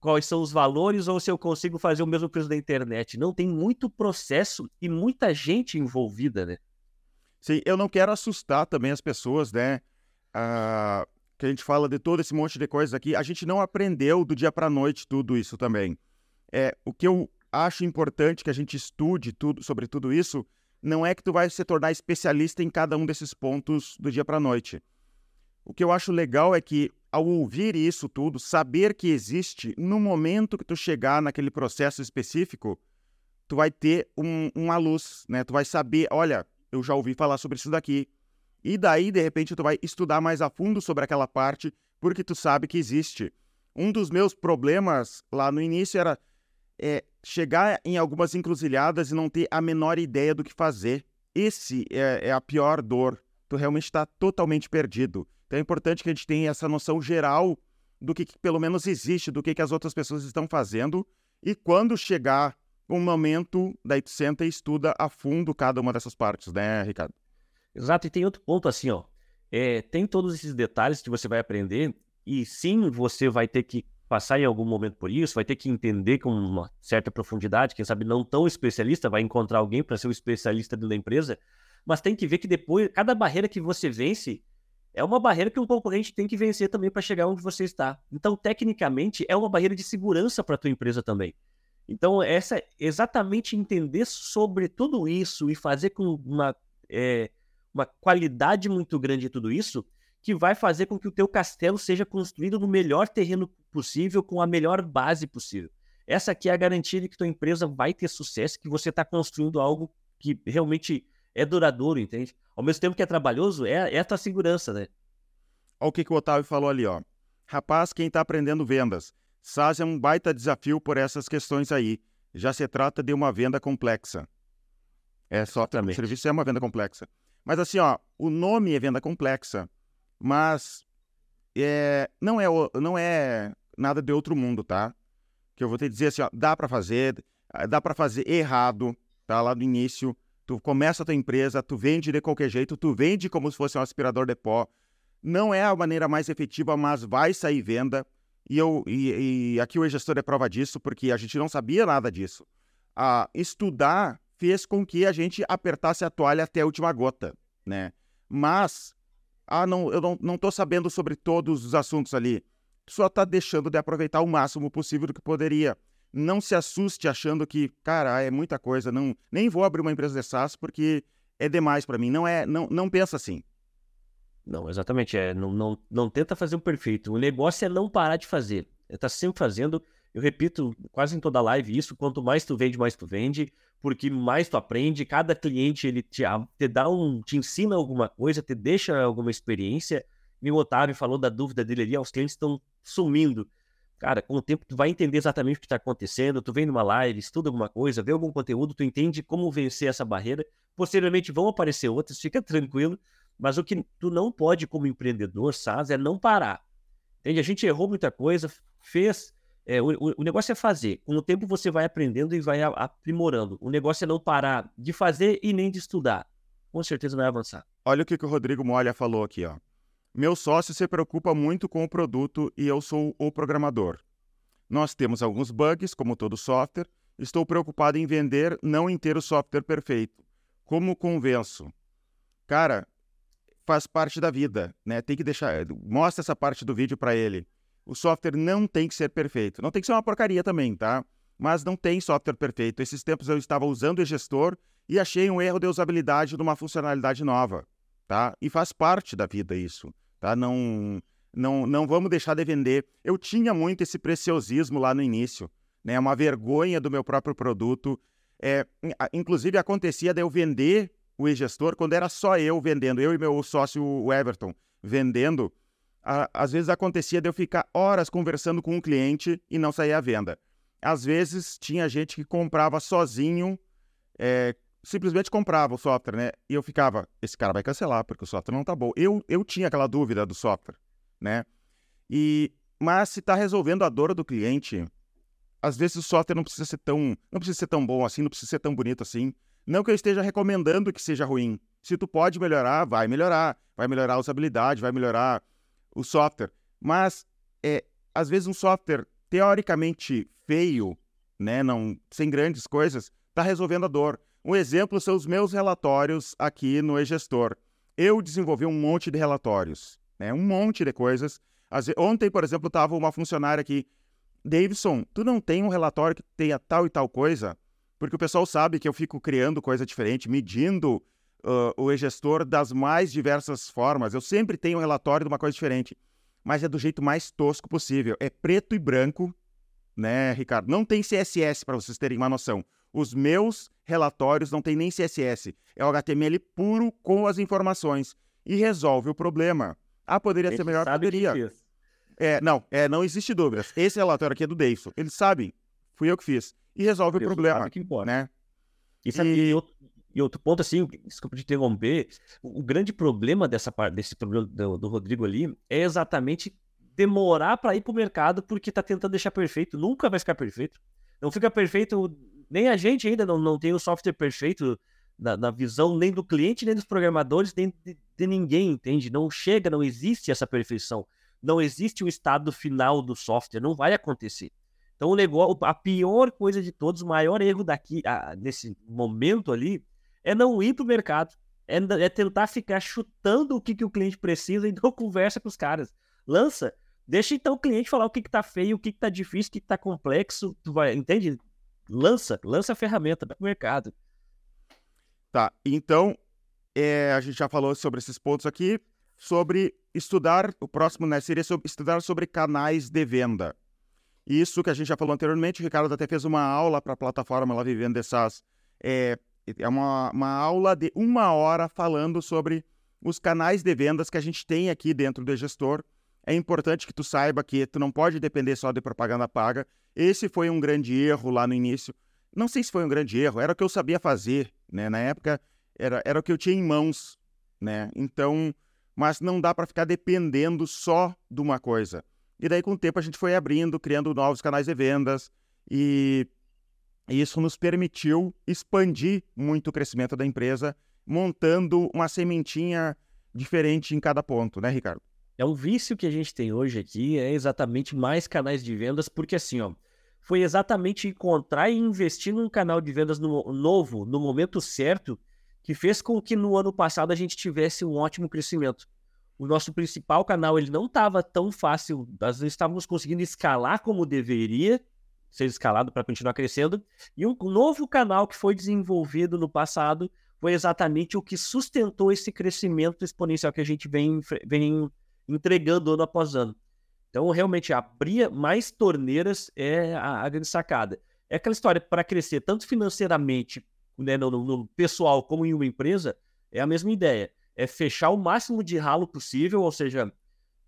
quais são os valores ou se eu consigo fazer o mesmo preço da internet. Não, tem muito processo e muita gente envolvida, né? Sim, eu não quero assustar também as pessoas, né? Ah, que a gente fala de todo esse monte de coisas aqui. A gente não aprendeu do dia para noite tudo isso também. É, o que eu acho importante que a gente estude tudo sobre tudo isso, não é que tu vai se tornar especialista em cada um desses pontos do dia para noite. O que eu acho legal é que ao ouvir isso tudo, saber que existe, no momento que tu chegar naquele processo específico, tu vai ter um, uma luz, né? Tu vai saber, olha, eu já ouvi falar sobre isso daqui. E daí, de repente, tu vai estudar mais a fundo sobre aquela parte, porque tu sabe que existe. Um dos meus problemas lá no início era é, chegar em algumas encruzilhadas e não ter a menor ideia do que fazer. Esse é, é a pior dor. Tu realmente está totalmente perdido. Então é importante que a gente tenha essa noção geral do que, que pelo menos existe, do que, que as outras pessoas estão fazendo. E quando chegar um momento, daí tu senta e estuda a fundo cada uma dessas partes, né, Ricardo? Exato, e tem outro ponto assim, ó. É, tem todos esses detalhes que você vai aprender, e sim, você vai ter que passar em algum momento por isso, vai ter que entender com uma certa profundidade, quem sabe não tão especialista, vai encontrar alguém para ser o especialista da empresa, mas tem que ver que depois, cada barreira que você vence, é uma barreira que um concorrente tem que vencer também para chegar onde você está. Então, tecnicamente, é uma barreira de segurança para a tua empresa também. Então, essa exatamente entender sobre tudo isso e fazer com uma, é, uma qualidade muito grande de tudo isso, que vai fazer com que o teu castelo seja construído no melhor terreno possível, com a melhor base possível. Essa aqui é a garantia de que tua empresa vai ter sucesso, que você está construindo algo que realmente é duradouro, entende? Ao mesmo tempo que é trabalhoso, é, é a tua segurança, né? Olha o que, que o Otávio falou ali, ó. Rapaz, quem está aprendendo vendas, SaaS é um baita desafio por essas questões aí. Já se trata de uma venda complexa. É só o serviço é uma venda complexa. Mas assim, ó, o nome é venda complexa, mas é, não é não é nada de outro mundo, tá? Que eu vou te dizer assim, ó, dá para fazer, dá para fazer errado, tá? Lá no início, Tu começa a tua empresa, tu vende de qualquer jeito, tu vende como se fosse um aspirador de pó. Não é a maneira mais efetiva, mas vai sair venda. E, eu, e, e aqui o gestor é prova disso, porque a gente não sabia nada disso. Ah, estudar fez com que a gente apertasse a toalha até a última gota, né? Mas, ah, não, eu não, não sabendo sobre todos os assuntos ali. Só tá deixando de aproveitar o máximo possível do que poderia não se assuste achando que, cara, é muita coisa, não, nem vou abrir uma empresa de SaaS porque é demais para mim. Não é, não, não pensa assim. Não, exatamente, é, não, não, não tenta fazer o perfeito. O negócio é não parar de fazer. É tá sempre fazendo. Eu repito quase em toda live isso, quanto mais tu vende, mais tu vende, porque mais tu aprende, cada cliente ele te, te dá um, te ensina alguma coisa, te deixa alguma experiência. O Otávio falou da dúvida dele ali, os clientes estão sumindo. Cara, com o tempo tu vai entender exatamente o que está acontecendo, tu vem numa live, estuda alguma coisa, vê algum conteúdo, tu entende como vencer essa barreira. Posteriormente vão aparecer outras, fica tranquilo. Mas o que tu não pode como empreendedor, SaaS, é não parar. Entende? A gente errou muita coisa, fez. É, o, o, negócio é fazer. Com o tempo você vai aprendendo e vai aprimorando. O negócio é não parar de fazer e nem de estudar. Com certeza vai avançar. Olha o que, que o Rodrigo Molha falou aqui, ó. Meu sócio se preocupa muito com o produto e eu sou o programador. Nós temos alguns bugs, como todo software. Estou preocupado em vender, não em ter o software perfeito. Como convenço? Cara, faz parte da vida, né? Tem que deixar, mostra essa parte do vídeo para ele. O software não tem que ser perfeito. Não tem que ser uma porcaria também, tá? Mas não tem software perfeito. Esses tempos eu estava usando o gestor e achei um erro de usabilidade de uma funcionalidade nova, tá? E faz parte da vida isso tá? Não, não, não vamos deixar de vender. Eu tinha muito esse preciosismo lá no início, né? Uma vergonha do meu próprio produto. É, inclusive acontecia de eu vender o e-gestor quando era só eu vendendo, eu e meu sócio o Everton vendendo. às vezes acontecia de eu ficar horas conversando com um cliente e não sair à venda. Às vezes tinha gente que comprava sozinho, é, simplesmente comprava o software, né? E eu ficava, esse cara vai cancelar porque o software não tá bom. Eu, eu tinha aquela dúvida do software, né? E mas se está resolvendo a dor do cliente, às vezes o software não precisa ser tão, não precisa ser tão bom assim, não precisa ser tão bonito assim. Não que eu esteja recomendando que seja ruim. Se tu pode melhorar, vai melhorar, vai melhorar a usabilidade, vai melhorar o software. Mas é, às vezes um software teoricamente feio, né, não sem grandes coisas, está resolvendo a dor. Um exemplo são os meus relatórios aqui no eGestor. Eu desenvolvi um monte de relatórios, né? um monte de coisas. Ontem, por exemplo, estava uma funcionária aqui Davidson, tu não tem um relatório que tenha tal e tal coisa? Porque o pessoal sabe que eu fico criando coisa diferente, medindo uh, o e-gestor das mais diversas formas. Eu sempre tenho um relatório de uma coisa diferente, mas é do jeito mais tosco possível. É preto e branco, né, Ricardo? Não tem CSS para vocês terem uma noção. Os meus relatórios não tem nem CSS. É o HTML puro com as informações e resolve o problema. Ah, poderia ser melhor, poderia. É, não, é, não existe dúvidas. Esse relatório aqui é do Davidson. Eles sabem, fui eu que fiz. E resolve Deus o problema. Que importa. Né? E, sabe, e... E, outro, e, outro, ponto, assim, desculpa te interromper, o, o grande problema dessa parte, desse problema do, do Rodrigo ali é exatamente demorar para ir para o mercado porque está tentando deixar perfeito. Nunca vai ficar perfeito. Não fica perfeito, nem a gente ainda não, não tem o software perfeito na, na visão nem do cliente, nem dos programadores, nem de, de ninguém, entende? Não chega, não existe essa perfeição não existe o estado final do software, não vai acontecer. Então, o negócio, a pior coisa de todos, o maior erro daqui, a, nesse momento ali, é não ir para o mercado, é, é, tentar ficar chutando o que, que o cliente precisa e não conversa com os caras. Lança, deixa então o cliente falar o que, que tá feio, o que, que tá difícil, o que, que tá complexo, tu vai, entende? Lança, lança a ferramenta, para o mercado. Tá, então, é, a gente já falou sobre esses pontos aqui sobre estudar, o próximo né, seria sobre, estudar sobre canais de venda. Isso que a gente já falou anteriormente, o Ricardo até fez uma aula para a plataforma lá Vivendo essas É, é uma, uma aula de uma hora falando sobre os canais de vendas que a gente tem aqui dentro do gestor. É importante que tu saiba que tu não pode depender só de propaganda paga. Esse foi um grande erro lá no início. Não sei se foi um grande erro, era o que eu sabia fazer, né? Na época era, era o que eu tinha em mãos, né? Então, mas não dá para ficar dependendo só de uma coisa. E daí, com o tempo, a gente foi abrindo, criando novos canais de vendas e isso nos permitiu expandir muito o crescimento da empresa, montando uma sementinha diferente em cada ponto, né, Ricardo? É um vício que a gente tem hoje aqui, é exatamente mais canais de vendas, porque assim, ó, foi exatamente encontrar e investir num canal de vendas no, novo, no momento certo, que fez com que no ano passado a gente tivesse um ótimo crescimento. O nosso principal canal ele não estava tão fácil, nós estávamos conseguindo escalar como deveria ser escalado para continuar crescendo. E um novo canal que foi desenvolvido no passado foi exatamente o que sustentou esse crescimento exponencial que a gente vem, vem entregando ano após ano. Então, realmente, abrir mais torneiras é a, a grande sacada. É aquela história para crescer tanto financeiramente né, no, no, pessoal como em uma empresa, é a mesma ideia. É fechar o máximo de ralo possível, ou seja,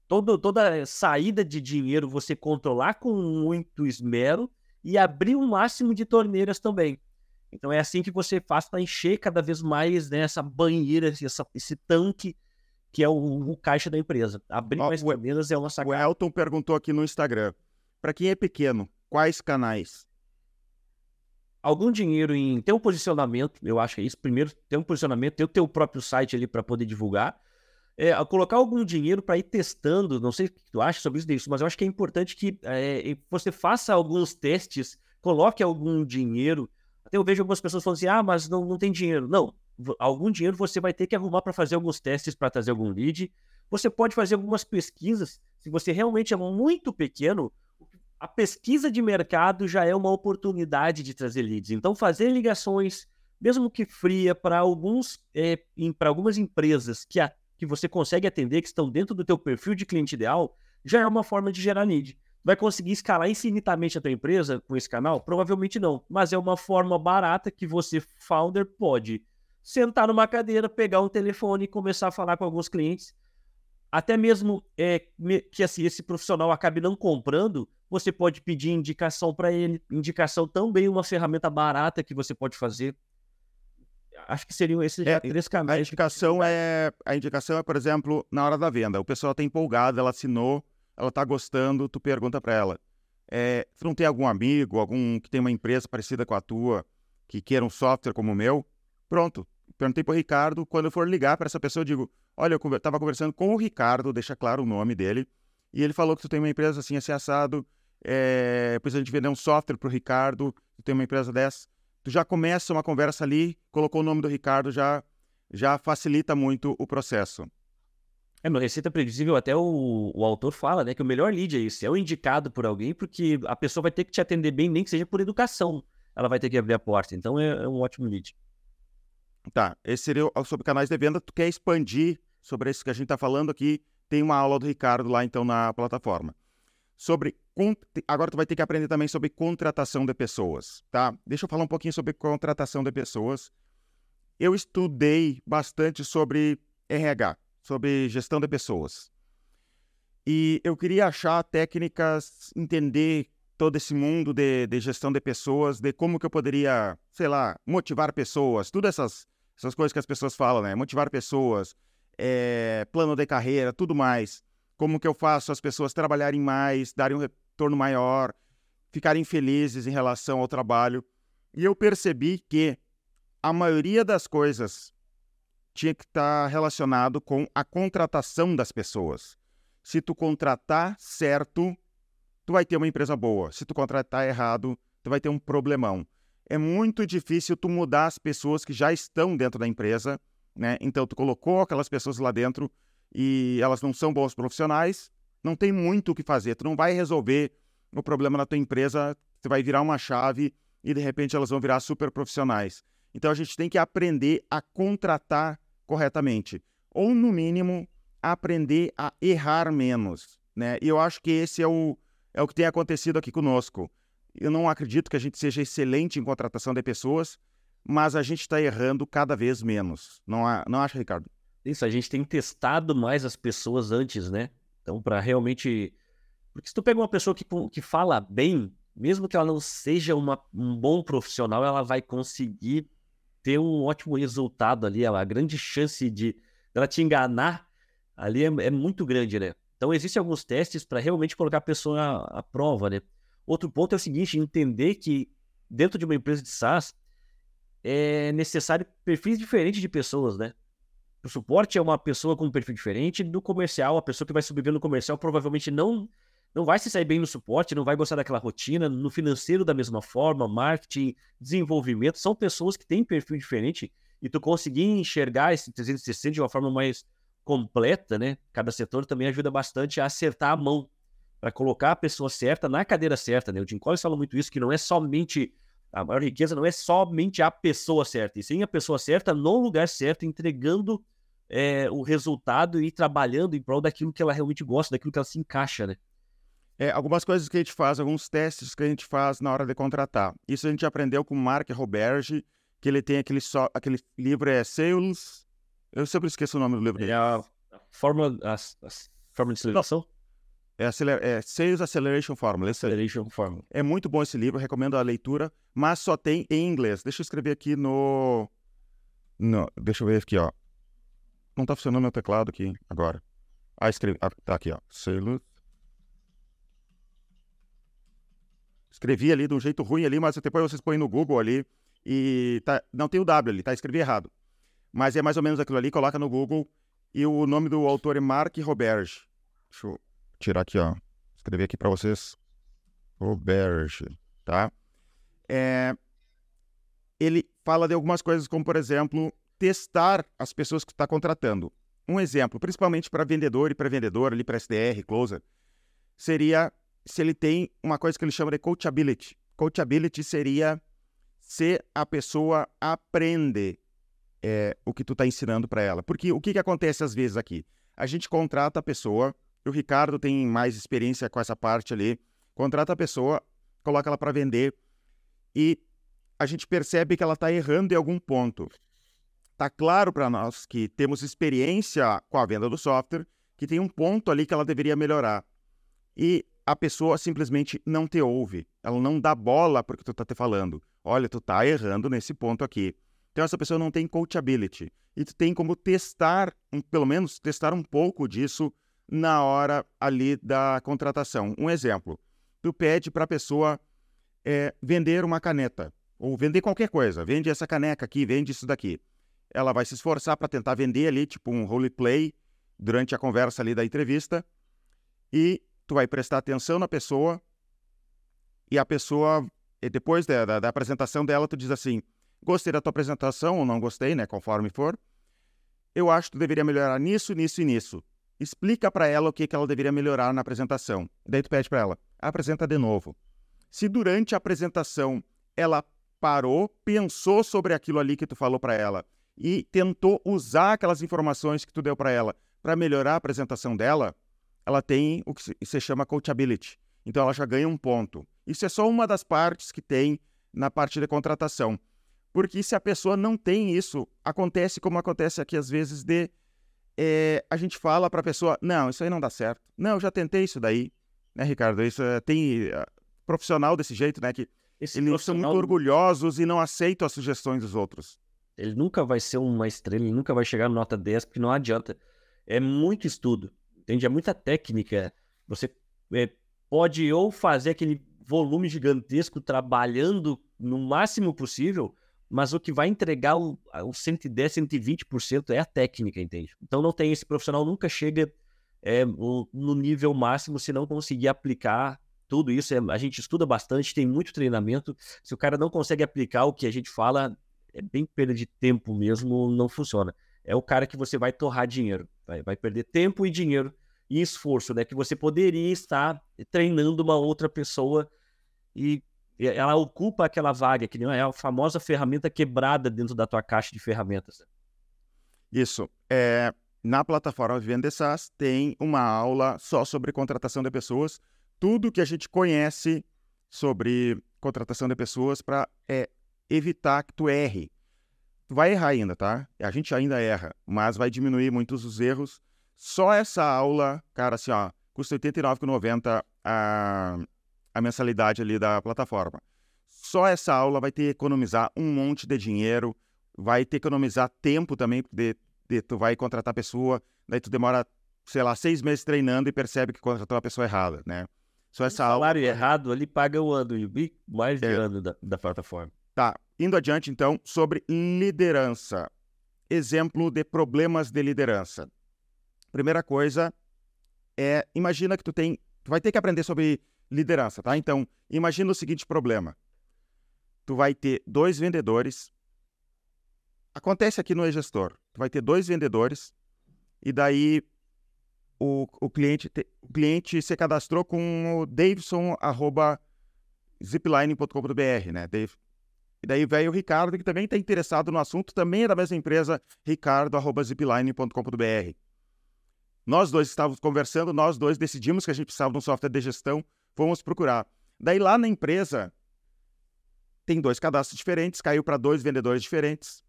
todo, toda saída de dinheiro você controlar com muito esmero e abrir o máximo de torneiras também. Então é assim que você faz para encher cada vez mais né, essa banheira, essa, esse tanque que é o, o, caixa da empresa. Abrir mais torneiras é uma sacada. O Elton perguntou aqui no Instagram, para quem é pequeno, quais canais? algum dinheiro em ter um posicionamento, eu acho que é isso. Primeiro, ter um posicionamento, ter o teu próprio site ali para poder divulgar. É, colocar algum dinheiro para ir testando, não sei o que tu acha sobre isso, mas eu acho que é importante que é, você faça alguns testes, coloque algum dinheiro. Até eu vejo algumas pessoas falando assim: ah, mas não, não tem dinheiro. Não, algum dinheiro você vai ter que arrumar para fazer alguns testes para trazer algum lead. Você pode fazer algumas pesquisas. Se você realmente é muito pequeno, a pesquisa de mercado já é uma oportunidade de trazer leads. Então, fazer ligações, mesmo que fria, para alguns é, para algumas empresas que, a, que você consegue atender, que estão dentro do teu perfil de cliente ideal, já é uma forma de gerar lead. Vai conseguir escalar infinitamente a tua empresa com esse canal? Provavelmente não, mas é uma forma barata que você, founder, pode sentar numa cadeira, pegar um telefone e começar a falar com alguns clientes. Até mesmo é, que assim, esse profissional acabe não comprando, você pode pedir indicação para ele. Indicação também uma ferramenta barata que você pode fazer. Acho que seriam esses é, três caminhos. A indicação é, a indicação é, por exemplo, na hora da venda. O pessoal está empolgado, ela assinou, ela está gostando, tu pergunta para ela. É, tu não tem algum amigo, algum que tem uma empresa parecida com a tua, que queira um software como o meu? Pronto. Perguntei para o Ricardo. Quando eu for ligar para essa pessoa, eu digo: Olha, eu estava conversando com o Ricardo, deixa claro o nome dele, e ele falou que tu tem uma empresa assim, assim, assado é, depois a gente vender um software para o Ricardo, tu tem uma empresa dessa, tu já começa uma conversa ali, colocou o nome do Ricardo, já, já facilita muito o processo. É, no Receita Previsível, até o, o autor fala, né, que o melhor lead é isso, é o indicado por alguém, porque a pessoa vai ter que te atender bem, nem que seja por educação. Ela vai ter que abrir a porta. Então é, é um ótimo lead. Tá, esse seria sobre canais de venda. Tu quer expandir sobre isso que a gente está falando aqui? Tem uma aula do Ricardo lá, então, na plataforma. Sobre. Agora tu vai ter que aprender também sobre contratação de pessoas, tá? Deixa eu falar um pouquinho sobre contratação de pessoas. Eu estudei bastante sobre RH, sobre gestão de pessoas. E eu queria achar técnicas, entender todo esse mundo de, de, gestão de pessoas, de como que eu poderia, sei lá, motivar pessoas, todas essas, essas coisas que as pessoas falam, né? Motivar pessoas, é, plano de carreira, tudo mais. Como que eu faço as pessoas trabalharem mais, darem um retorno maior, ficarem felizes em relação ao trabalho. E eu percebi que a maioria das coisas tinha que estar relacionado com a contratação das pessoas. Se tu contratar certo, tu vai ter uma empresa boa. Se tu contratar errado, tu vai ter um problemão. É muito difícil tu mudar as pessoas que já estão dentro da empresa, né? Então tu colocou aquelas pessoas lá dentro e elas não são bons profissionais, não tem muito o que fazer. Tu não vai resolver o problema na tua empresa, tu vai virar uma chave e de repente elas vão virar super profissionais. Então a gente tem que aprender a contratar corretamente, ou no mínimo aprender a errar menos, né? E eu acho que esse é o é o que tem acontecido aqui conosco. Eu não acredito que a gente seja excelente em contratação de pessoas, mas a gente está errando cada vez menos. Não, não acha, Ricardo? Isso, a gente tem testado mais as pessoas antes, né? Então, para realmente. Porque se tu pega uma pessoa que, que fala bem, mesmo que ela não seja uma, um bom profissional, ela vai conseguir ter um ótimo resultado ali. A grande chance de ela te enganar ali é, é muito grande, né? Então, existem alguns testes para realmente colocar a pessoa à, à, prova, né? Outro ponto é o seguinte, entender que dentro de uma empresa de SaaS é necessário perfis diferentes de pessoas, né? O suporte é uma pessoa com um perfil diferente, do comercial, a pessoa que vai sobreviver no comercial provavelmente não não vai se sair bem no suporte, não vai gostar daquela rotina, no financeiro da mesma forma, marketing, desenvolvimento, são pessoas que têm perfil diferente e tu conseguir enxergar esse 360 de uma forma mais completa, né? Cada setor também ajuda bastante a acertar a mão para colocar a pessoa certa na cadeira certa, né? O Jim Collins fala muito isso, que não é somente a maior riqueza não é somente a pessoa certa, e sim a pessoa certa no lugar certo, entregando é, o resultado e trabalhando em prol daquilo que ela realmente gosta, daquilo que ela se encaixa, né? É, algumas coisas que a gente faz, alguns testes que a gente faz na hora de contratar. Isso a gente aprendeu com o Mark Roberge, que ele tem aquele, só, aquele livro é Sales. Eu sempre esqueço o nome do livro. É a, a fórmula, a, a fórmula de seleção? É, é, Sales Acceleration Formula. Acceleration Formula. É muito bom esse livro, recomendo a leitura, mas só tem em inglês. Deixa eu escrever aqui no. no deixa eu ver aqui, ó. Não tá funcionando meu teclado aqui agora. Ah, escrevi. Ah, tá aqui, ó. Sales Escrevi ali de um jeito ruim ali, mas depois vocês põem no Google ali e tá, não tem o W ali, tá? Escrevi errado. Mas é mais ou menos aquilo ali, coloca no Google e o nome do autor é Mark Roberge. Deixa eu tirar aqui, ó. Escrever aqui para vocês. Roberge, tá? É, ele fala de algumas coisas como, por exemplo, testar as pessoas que está contratando. Um exemplo, principalmente para vendedor e para vendedor, ali para SDR, closer, seria se ele tem uma coisa que ele chama de coachability. Coachability seria se a pessoa aprende é, o que tu está ensinando para ela. Porque o que, que acontece às vezes aqui? A gente contrata a pessoa, o Ricardo tem mais experiência com essa parte ali, contrata a pessoa, coloca ela para vender e a gente percebe que ela está errando em algum ponto. Está claro para nós que temos experiência com a venda do software, que tem um ponto ali que ela deveria melhorar. E a pessoa simplesmente não te ouve. Ela não dá bola porque tu tá te falando. Olha, tu tá errando nesse ponto aqui. Então essa pessoa não tem coachability. E tu tem como testar, pelo menos testar um pouco disso na hora ali da contratação. Um exemplo. Tu pede para a pessoa é, vender uma caneta ou vender qualquer coisa. Vende essa caneca aqui, vende isso daqui. Ela vai se esforçar para tentar vender ali, tipo um roleplay, durante a conversa ali da entrevista. E tu vai prestar atenção na pessoa e a pessoa, depois da, da, da, apresentação dela, tu diz assim, gostei da tua apresentação ou não gostei, né, conforme for. Eu acho que tu deveria melhorar nisso, nisso e nisso. explica para ela o que, que ela deveria melhorar na apresentação. Daí tu pede para ela, apresenta de novo. Se durante a apresentação ela parou, pensou sobre aquilo ali que tu falou para ela e tentou usar aquelas informações que tu deu para ela para melhorar a apresentação dela, ela tem o que se chama coachability. Então ela já ganha um ponto. Isso é só uma das partes que tem na parte de contratação. Porque se a pessoa não tem isso, acontece como acontece aqui às vezes de é, a gente fala para a pessoa, não, isso aí não dá certo. Não, eu já tentei isso daí, né, Ricardo? Isso é, tem uh, profissional desse jeito, né, que Esse eles profissional... são muito orgulhosos e não aceitam as sugestões dos outros. Ele nunca vai ser uma estrela, ele nunca vai chegar na nota 10, porque não adianta. É muito estudo, entende? É muita técnica. Você é, pode ou fazer aquele volume gigantesco trabalhando no máximo possível, mas o que vai entregar o, o 110, 120% é a técnica, entende? Então não tem esse profissional nunca chega é, no nível máximo se não conseguir aplicar tudo isso. É, a gente estuda bastante, tem muito treinamento. Se o cara não consegue aplicar o que a gente fala, é bem perda de tempo mesmo, não funciona. É o cara que você vai torrar dinheiro, vai, vai perder tempo e dinheiro e esforço, né? Que você poderia estar treinando uma outra pessoa e ela ocupa aquela vaga, que é a famosa ferramenta quebrada dentro da tua caixa de ferramentas. Isso. É, na plataforma Vivenda SaaS tem uma aula só sobre contratação de pessoas, tudo que a gente conhece sobre contratação de pessoas para é, evitar que tu erre. Tu vai errar ainda, tá? A gente ainda erra, mas vai diminuir muitos os erros. Só essa aula, cara, assim, ó, custa R$ 89,90 a a mensalidade ali da plataforma. Só essa aula vai ter que economizar um monte de dinheiro, vai ter que economizar tempo também, porque tu vai contratar a pessoa, daí tu demora, sei lá, seis meses treinando e percebe que contratou a pessoa errada, né? Só essa aula. salário errado ali paga o ano mais de é. ano da, da plataforma. Tá, indo adiante então sobre liderança. Exemplo de problemas de liderança. Primeira coisa é, imagina que tu tem, tu vai ter que aprender sobre liderança, tá? Então, imagina o seguinte problema. Tu vai ter dois vendedores. Acontece aqui no e-gestor. Tu vai ter dois vendedores e daí o, o, cliente, te, o cliente se cadastrou com o davidson.zipline.com.br, né? Dave. E daí veio o Ricardo, que também está interessado no assunto, também é da mesma empresa, ricardo.zipline.com.br. Nós dois estávamos conversando, nós dois decidimos que a gente precisava de um software de gestão Vamos procurar. Daí lá na empresa tem dois cadastros diferentes, caiu para dois vendedores diferentes.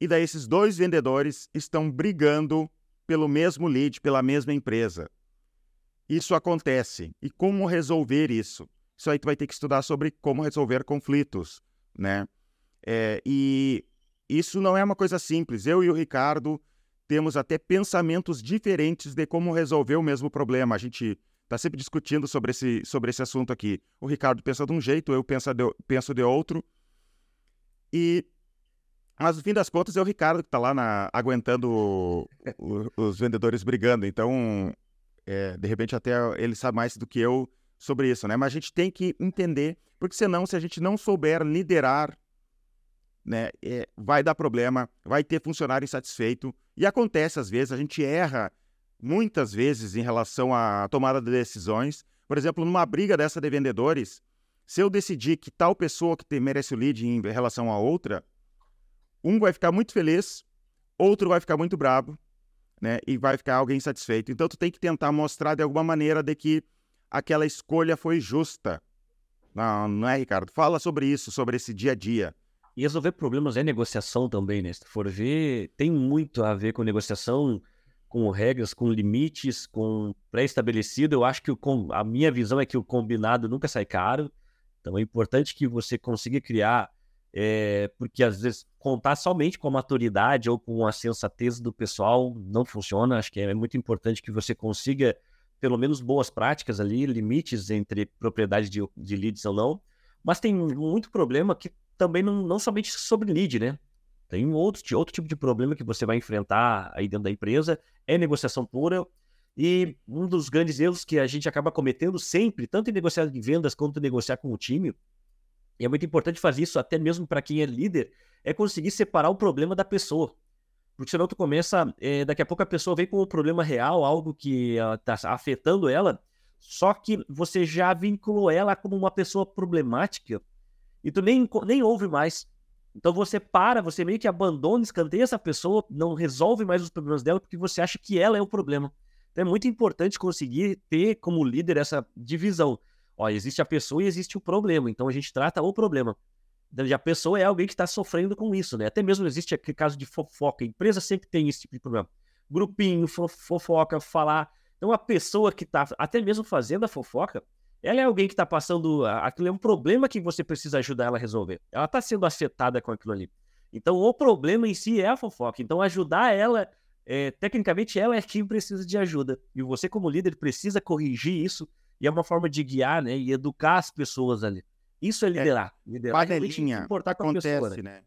E daí esses dois vendedores estão brigando pelo mesmo lead, pela mesma empresa. Isso acontece. E como resolver isso? Isso aí tu vai ter que estudar sobre como resolver conflitos, né? É, e isso não é uma coisa simples. Eu e o Ricardo temos até pensamentos diferentes de como resolver o mesmo problema. A gente está sempre discutindo sobre esse, sobre esse assunto aqui. O Ricardo pensa de um jeito, eu penso de, penso de outro. E mas no fim das contas é o Ricardo que está lá na, aguentando o, o, os vendedores brigando. Então, é, de repente, até ele sabe mais do que eu sobre isso, né? Mas a gente tem que entender, porque senão, se a gente não souber liderar, né, é, vai dar problema, vai ter funcionário insatisfeito. E acontece às vezes, a gente erra muitas vezes em relação à tomada de decisões. Por exemplo, numa briga dessa de vendedores, se eu decidir que tal pessoa que merece o lead em relação a outra, um vai ficar muito feliz, outro vai ficar muito bravo, né? E vai ficar alguém satisfeito. Então tu tem que tentar mostrar de alguma maneira de que aquela escolha foi justa. Não, não é, Ricardo? Fala sobre isso, sobre esse dia a dia. E resolver problemas é negociação também, né? Se for ver, tem muito a ver com negociação com regras, com limites, com pré-estabelecido. Eu acho que o, a minha visão é que o combinado nunca sai caro. Então é importante que você consiga criar, é, porque às vezes contar somente com a maturidade ou com a sensatez do pessoal não funciona. Acho que é muito importante que você consiga pelo menos boas práticas ali, limites entre propriedade de, de leads ou não. Mas tem muito problema que também não, não somente sobre lead, né? Tem outro, outro tipo de problema que você vai enfrentar aí dentro da empresa, é negociação pura. E um dos grandes erros que a gente acaba cometendo sempre, tanto em negociar de vendas quanto em negociar com o time, e é muito importante fazer isso até mesmo para quem é líder, é conseguir separar o problema da pessoa. Porque senão tu começa, é, daqui a pouco a pessoa vem com um problema real, algo que está afetando ela, só que você já vinculou ela como uma pessoa problemática e tu nem, nem ouve mais. Então você para, você meio que abandona, escanteia essa pessoa, não resolve mais os problemas dela porque você acha que ela é o problema. Então é muito importante conseguir ter como líder essa divisão. Ó, existe a pessoa e existe o problema. Então a gente trata o problema. Então, a pessoa é alguém que está sofrendo com isso, né? Até mesmo existe aquele caso de fofoca. A empresa sempre tem esse tipo de problema. Grupinho, fofoca, falar. Então a pessoa que está até mesmo fazendo a fofoca, ela é alguém que está passando. Aquilo é um problema que você precisa ajudar ela a resolver. Ela está sendo afetada com aquilo ali. Então, o problema em si é a fofoca. Então, ajudar ela, é, tecnicamente, ela é quem precisa de ajuda. E você, como líder, precisa corrigir isso. E é uma forma de guiar né, e educar as pessoas ali. Isso é, é liderar. É, liderar panelinha. Importar com acontece, a pessoa, né? né?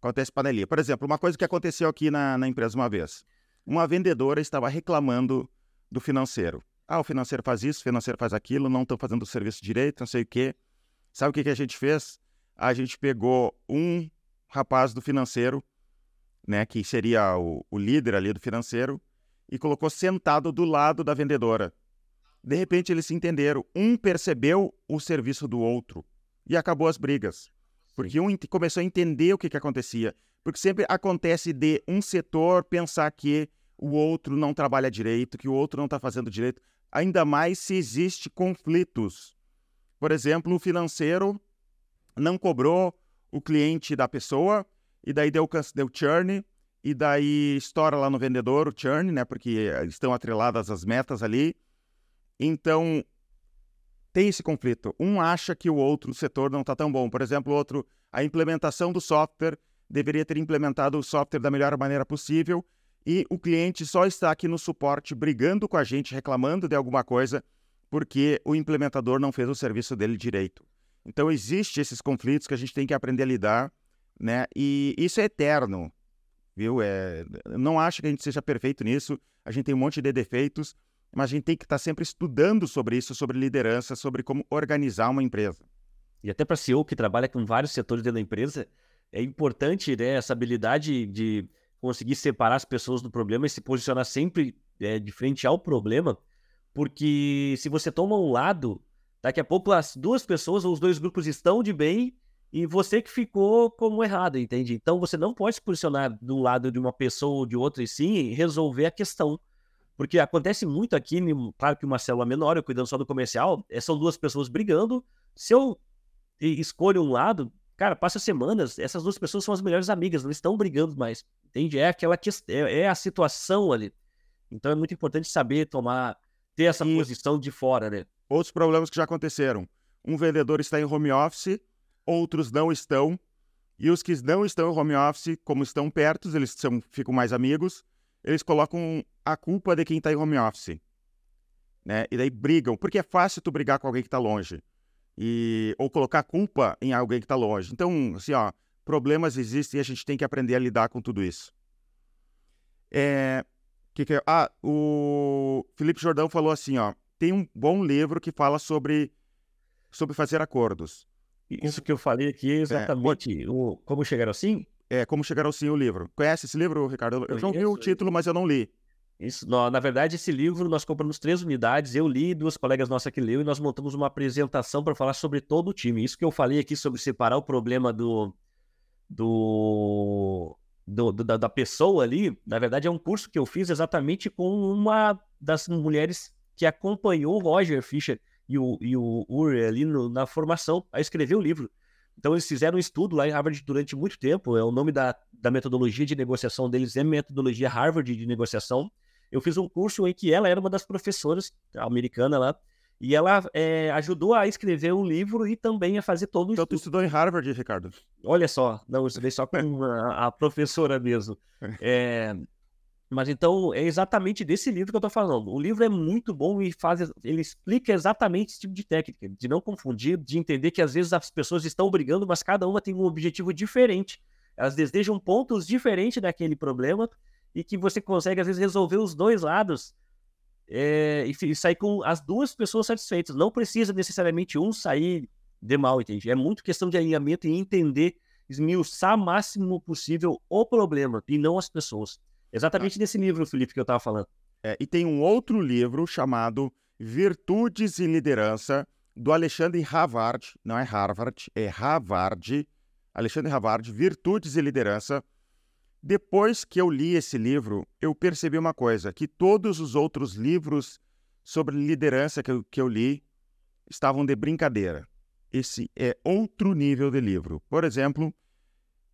Acontece panelinha. Por exemplo, uma coisa que aconteceu aqui na, na empresa uma vez. Uma vendedora estava reclamando do financeiro. Ah, o financeiro faz isso, o financeiro faz aquilo, não estão fazendo o serviço direito, não sei o quê. Sabe o que, que a gente fez? A gente pegou um rapaz do financeiro, né, que seria o, o líder ali do financeiro, e colocou sentado do lado da vendedora. De repente eles se entenderam. Um percebeu o serviço do outro e acabou as brigas. Porque um começou a entender o que, que acontecia. Porque sempre acontece de um setor pensar que o outro não trabalha direito, que o outro não está fazendo direito ainda mais se existe conflitos. Por exemplo, o financeiro não cobrou o cliente da pessoa e daí deu, deu churn e daí estoura lá no vendedor o churn, né? Porque estão atreladas as metas ali. Então, tem esse conflito. Um acha que o outro setor não está tão bom. Por exemplo, outro, a implementação do software deveria ter implementado o software da melhor maneira possível e o cliente só está aqui no suporte brigando com a gente, reclamando de alguma coisa, porque o implementador não fez o serviço dele direito. Então, existem esses conflitos que a gente tem que aprender a lidar, né? E isso é eterno, viu? É... Não acho que a gente seja perfeito nisso, a gente tem um monte de defeitos, mas a gente tem que estar sempre estudando sobre isso, sobre liderança, sobre como organizar uma empresa. E até para CEO que trabalha com vários setores dentro da empresa, é importante né, essa habilidade de conseguir separar as pessoas do problema e se posicionar sempre é, de frente ao problema, porque se você toma um lado, daqui a pouco as duas pessoas ou os dois grupos estão de bem e você que ficou como errado, entende? Então você não pode se posicionar do lado de uma pessoa ou de outra e sim resolver a questão. Porque acontece muito aqui, claro que uma célula menor, eu cuidando só do comercial, é, são duas pessoas brigando. Se eu escolho um lado, cara, passa semanas, essas duas pessoas são as melhores amigas, não estão brigando mais. Entende? É aquela é, é a situação ali. Então é muito importante saber tomar, ter essa e posição de fora, né? Outros problemas que já aconteceram. Um vendedor está em home office, outros não estão. E os que não estão em home office, como estão perto, eles são, ficam mais amigos, eles colocam a culpa de quem está em home office. Né? E daí brigam, porque é fácil tu brigar com alguém que está longe. E, ou colocar a culpa em alguém que está longe. Então, assim, ó, problemas existem e a gente tem que aprender a lidar com tudo isso. É, que que é? Ah, o Felipe Jordão falou assim, ó, tem um bom livro que fala sobre, sobre fazer acordos. Isso que eu falei aqui é, é exatamente é, o Como Chegar ao Sim? É, Como Chegar ao Sim, o livro. Conhece esse livro, Ricardo? Eu já ouvi o título, mas eu não li. Isso, na verdade, esse livro nós compramos três unidades, eu li, duas colegas nossas que leu, e nós montamos uma apresentação para falar sobre todo o time. Isso que eu falei aqui sobre separar o problema do, do, do, do da, da, pessoa ali, na verdade é um curso que eu fiz exatamente com uma das mulheres que acompanhou o Roger Fischer e o, e o Uri ali no, na formação a escrever o livro. Então eles fizeram um estudo lá em Harvard durante muito tempo, é o nome da, da metodologia de negociação deles é metodologia Harvard de negociação. Eu fiz um curso em que ela era uma das professoras americana lá, e ela é, ajudou a escrever um livro e também a fazer todo o Então, tu estudou em Harvard, Ricardo? Olha só, não, eu estudei só com a, a professora mesmo. É, mas então, é exatamente desse livro que eu estou falando. O livro é muito bom e faz, ele explica exatamente esse tipo de técnica, de não confundir, de entender que às vezes as pessoas estão brigando, mas cada uma tem um objetivo diferente. Elas desejam pontos diferentes daquele problema e que você consegue, às vezes, resolver os dois lados é, e, e sair com as duas pessoas satisfeitas. Não precisa necessariamente um sair de mal, entende? É muito questão de alinhamento e entender esmiuçar o máximo possível o problema e não as pessoas. Exatamente nesse livro, Felipe, que eu estava falando. É, e tem um outro livro chamado Virtudes e Liderança, do Alexandre Havard, não é Harvard, é Havard, Alexandre Havard, Virtudes e Liderança. Depois que eu li esse livro, eu percebi uma coisa, que todos os outros livros sobre liderança que eu, que eu li estavam de brincadeira. Esse é outro nível de livro. Por exemplo,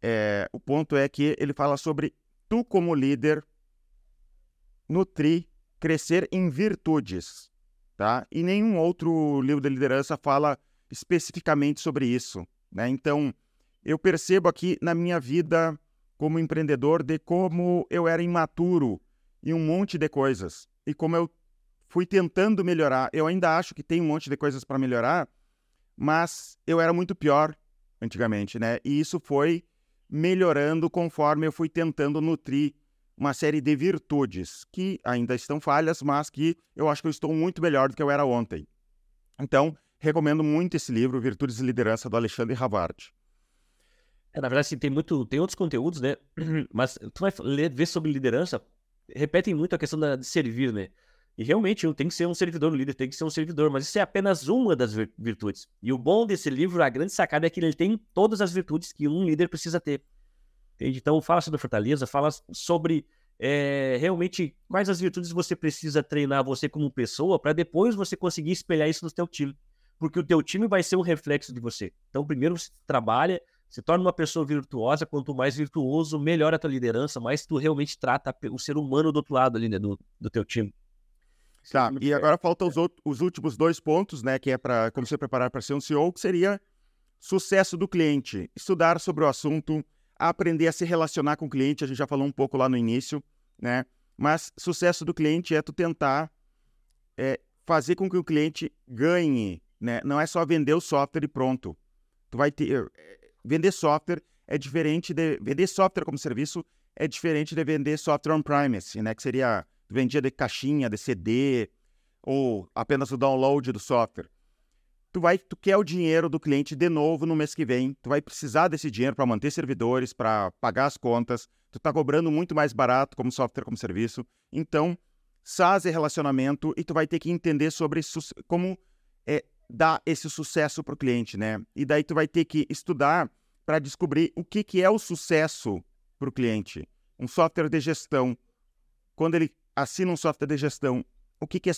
é, o ponto é que ele fala sobre tu como líder nutrir, crescer em virtudes, tá? E nenhum outro livro de liderança fala especificamente sobre isso, né? Então, eu percebo aqui na minha vida como empreendedor de como eu era imaturo em um monte de coisas e como eu fui tentando melhorar. Eu ainda acho que tem um monte de coisas para melhorar, mas eu era muito pior antigamente, né? E isso foi melhorando conforme eu fui tentando nutrir uma série de virtudes que ainda estão falhas, mas que eu acho que eu estou muito melhor do que eu era ontem. Então, recomendo muito esse livro, Virtudes de Liderança, do Alexandre Havard. É, na verdade, assim, tem muito, tem outros conteúdos, né? Mas tu vai ler, ver sobre liderança, repetem muito a questão da, de servir, né? E realmente tem que ser um servidor, o líder tem que ser um servidor, mas isso é apenas uma das virtudes. E o bom desse livro, a grande sacada é que ele tem todas as virtudes que um líder precisa ter. Entende? Então, fala sobre fortaleza, fala sobre é, realmente quais as virtudes você precisa treinar você como pessoa para depois você conseguir espelhar isso no seu time. Porque o teu time vai ser um reflexo de você. Então, primeiro você trabalha, se torna uma pessoa virtuosa. Quanto mais virtuoso, melhor a tua liderança, mais tu realmente trata o ser humano do outro lado ali, né, do, do teu time. Tá, e agora faltam os, outros, os últimos dois pontos, né, que é para como se preparar para ser um CEO, que seria sucesso do cliente, estudar sobre o assunto, aprender a se relacionar com o cliente, a gente já falou um pouco lá no início, né? Mas sucesso do cliente é tu tentar é, fazer com que o cliente ganhe, né? Não é só vender o software e pronto. Tu vai ter vender software é diferente de vender software como serviço é diferente de vender software on-premise, né? Que seria vendia de caixinha, de CD ou apenas o download do software tu vai, tu quer o dinheiro do cliente de novo no mês que vem, tu vai precisar desse dinheiro para manter servidores, para pagar as contas, tu está cobrando muito mais barato como software como serviço. Então, SaaS é relacionamento e tu vai ter que entender sobre como é, dar esse sucesso para o cliente, né? E daí tu vai ter que estudar para descobrir o que, que é o sucesso para o cliente. Um software de gestão, quando ele assina um software de gestão, o que, que é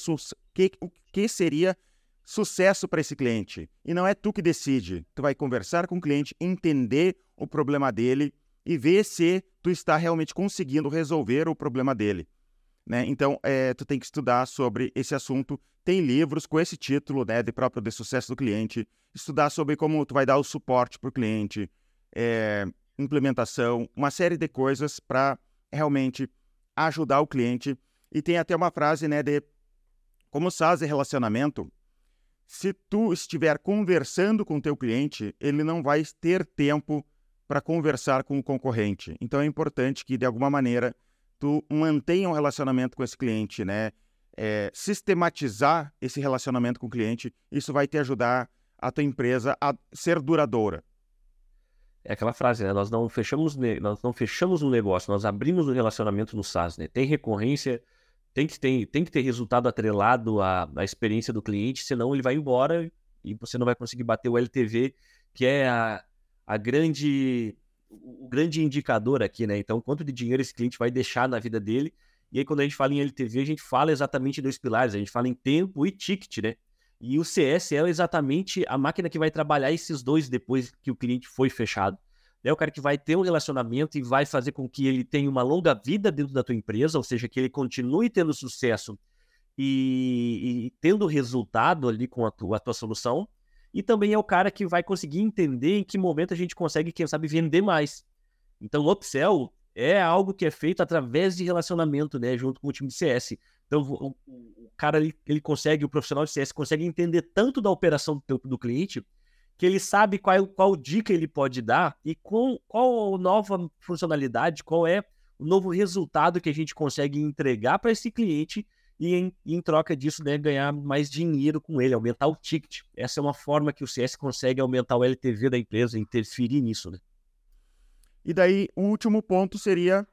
que, o que seria sucesso para esse cliente. E não é tu que decide. Tu vai conversar com o cliente, entender o problema dele e ver se tu está realmente conseguindo resolver o problema dele. Né? Então, é, tu tem que estudar sobre esse assunto. Tem livros com esse título, né, de próprio de sucesso do cliente. Estudar sobre como tu vai dar o suporte para o cliente, é, implementação, uma série de coisas para realmente ajudar o cliente. E tem até uma frase, né, de como SaaS é relacionamento, se tu estiver conversando com o teu cliente, ele não vai ter tempo para conversar com o concorrente. Então é importante que de alguma maneira tu mantenha um relacionamento com esse cliente, né? É, sistematizar esse relacionamento com o cliente, isso vai te ajudar a tua empresa a ser duradoura. É aquela frase, né? Nós não fechamos, nós não fechamos um negócio, nós abrimos um relacionamento no SaaS, né? Tem recorrência, tem que ter, tem que ter resultado atrelado à, à experiência do cliente, senão ele vai embora e você não vai conseguir bater o LTV, que é a, a grande o grande indicador aqui, né? Então, quanto de dinheiro esse cliente vai deixar na vida dele. E aí, quando a gente fala em LTV, a gente fala exatamente dois pilares, a gente fala em tempo e ticket, né? E o CS é exatamente a máquina que vai trabalhar esses dois depois que o cliente foi fechado né? O cara que vai ter um relacionamento e vai fazer com que ele tenha uma longa vida dentro da tua empresa, ou seja, que ele continue tendo sucesso e, e tendo resultado ali com a tua, a tua solução. E também é o cara que vai conseguir entender em que momento a gente consegue, quem sabe, vender mais. Então, o upsell é algo que é feito através de relacionamento, né, junto com o time de CS. Então, o, o cara ele, ele consegue, o profissional de CS consegue entender tanto da operação do, do cliente que ele sabe qual, qual dica ele pode dar e com, qual nova funcionalidade, qual é o novo resultado que a gente consegue entregar para esse cliente e em, em, troca disso né, ganhar mais dinheiro com ele, aumentar o ticket. Essa é uma forma que o CS consegue aumentar o LTV da empresa, interferir nisso. Né? E daí, o último ponto seria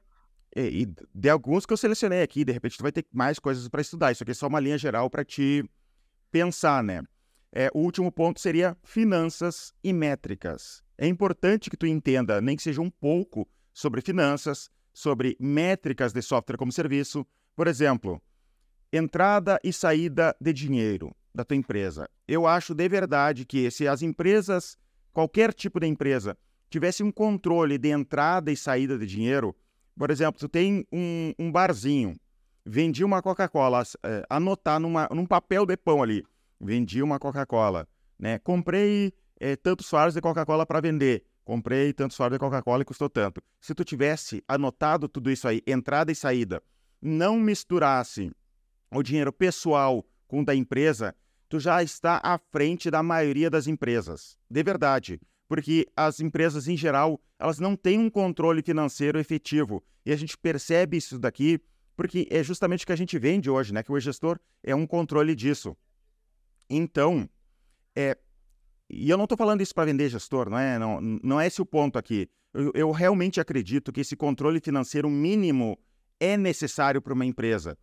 e, de alguns que eu selecionei aqui, de repente tu vai ter mais coisas para estudar. Isso aqui é só uma linha geral para te pensar, né? É, o último ponto seria finanças e métricas. É importante que tu entenda, nem que seja um pouco, sobre finanças, sobre métricas de software como serviço. Por exemplo, entrada e saída de dinheiro da tua empresa. Eu acho de verdade que se as empresas, qualquer tipo de empresa, tivesse um controle de entrada e saída de dinheiro, por exemplo, tu tem um, um barzinho, vendi uma Coca-Cola, é, anotar numa, num papel de pão ali, vendi uma Coca-Cola, né? Comprei é, tantos fardos de Coca-Cola para vender, comprei tantos fardos de Coca-Cola e custou tanto. Se tu tivesse anotado tudo isso aí, entrada e saída, não misturasse o dinheiro pessoal com o da empresa, tu já está à frente da maioria das empresas. De verdade porque as empresas em geral, elas não têm um controle financeiro efetivo. E a gente percebe isso daqui porque é justamente o que a gente vende hoje, né? Que o gestor é um controle disso. Então, é, e eu não estou falando isso para vender gestor, não é? Não, não é esse o ponto aqui. Eu, eu realmente acredito que esse controle financeiro mínimo é necessário para uma empresa.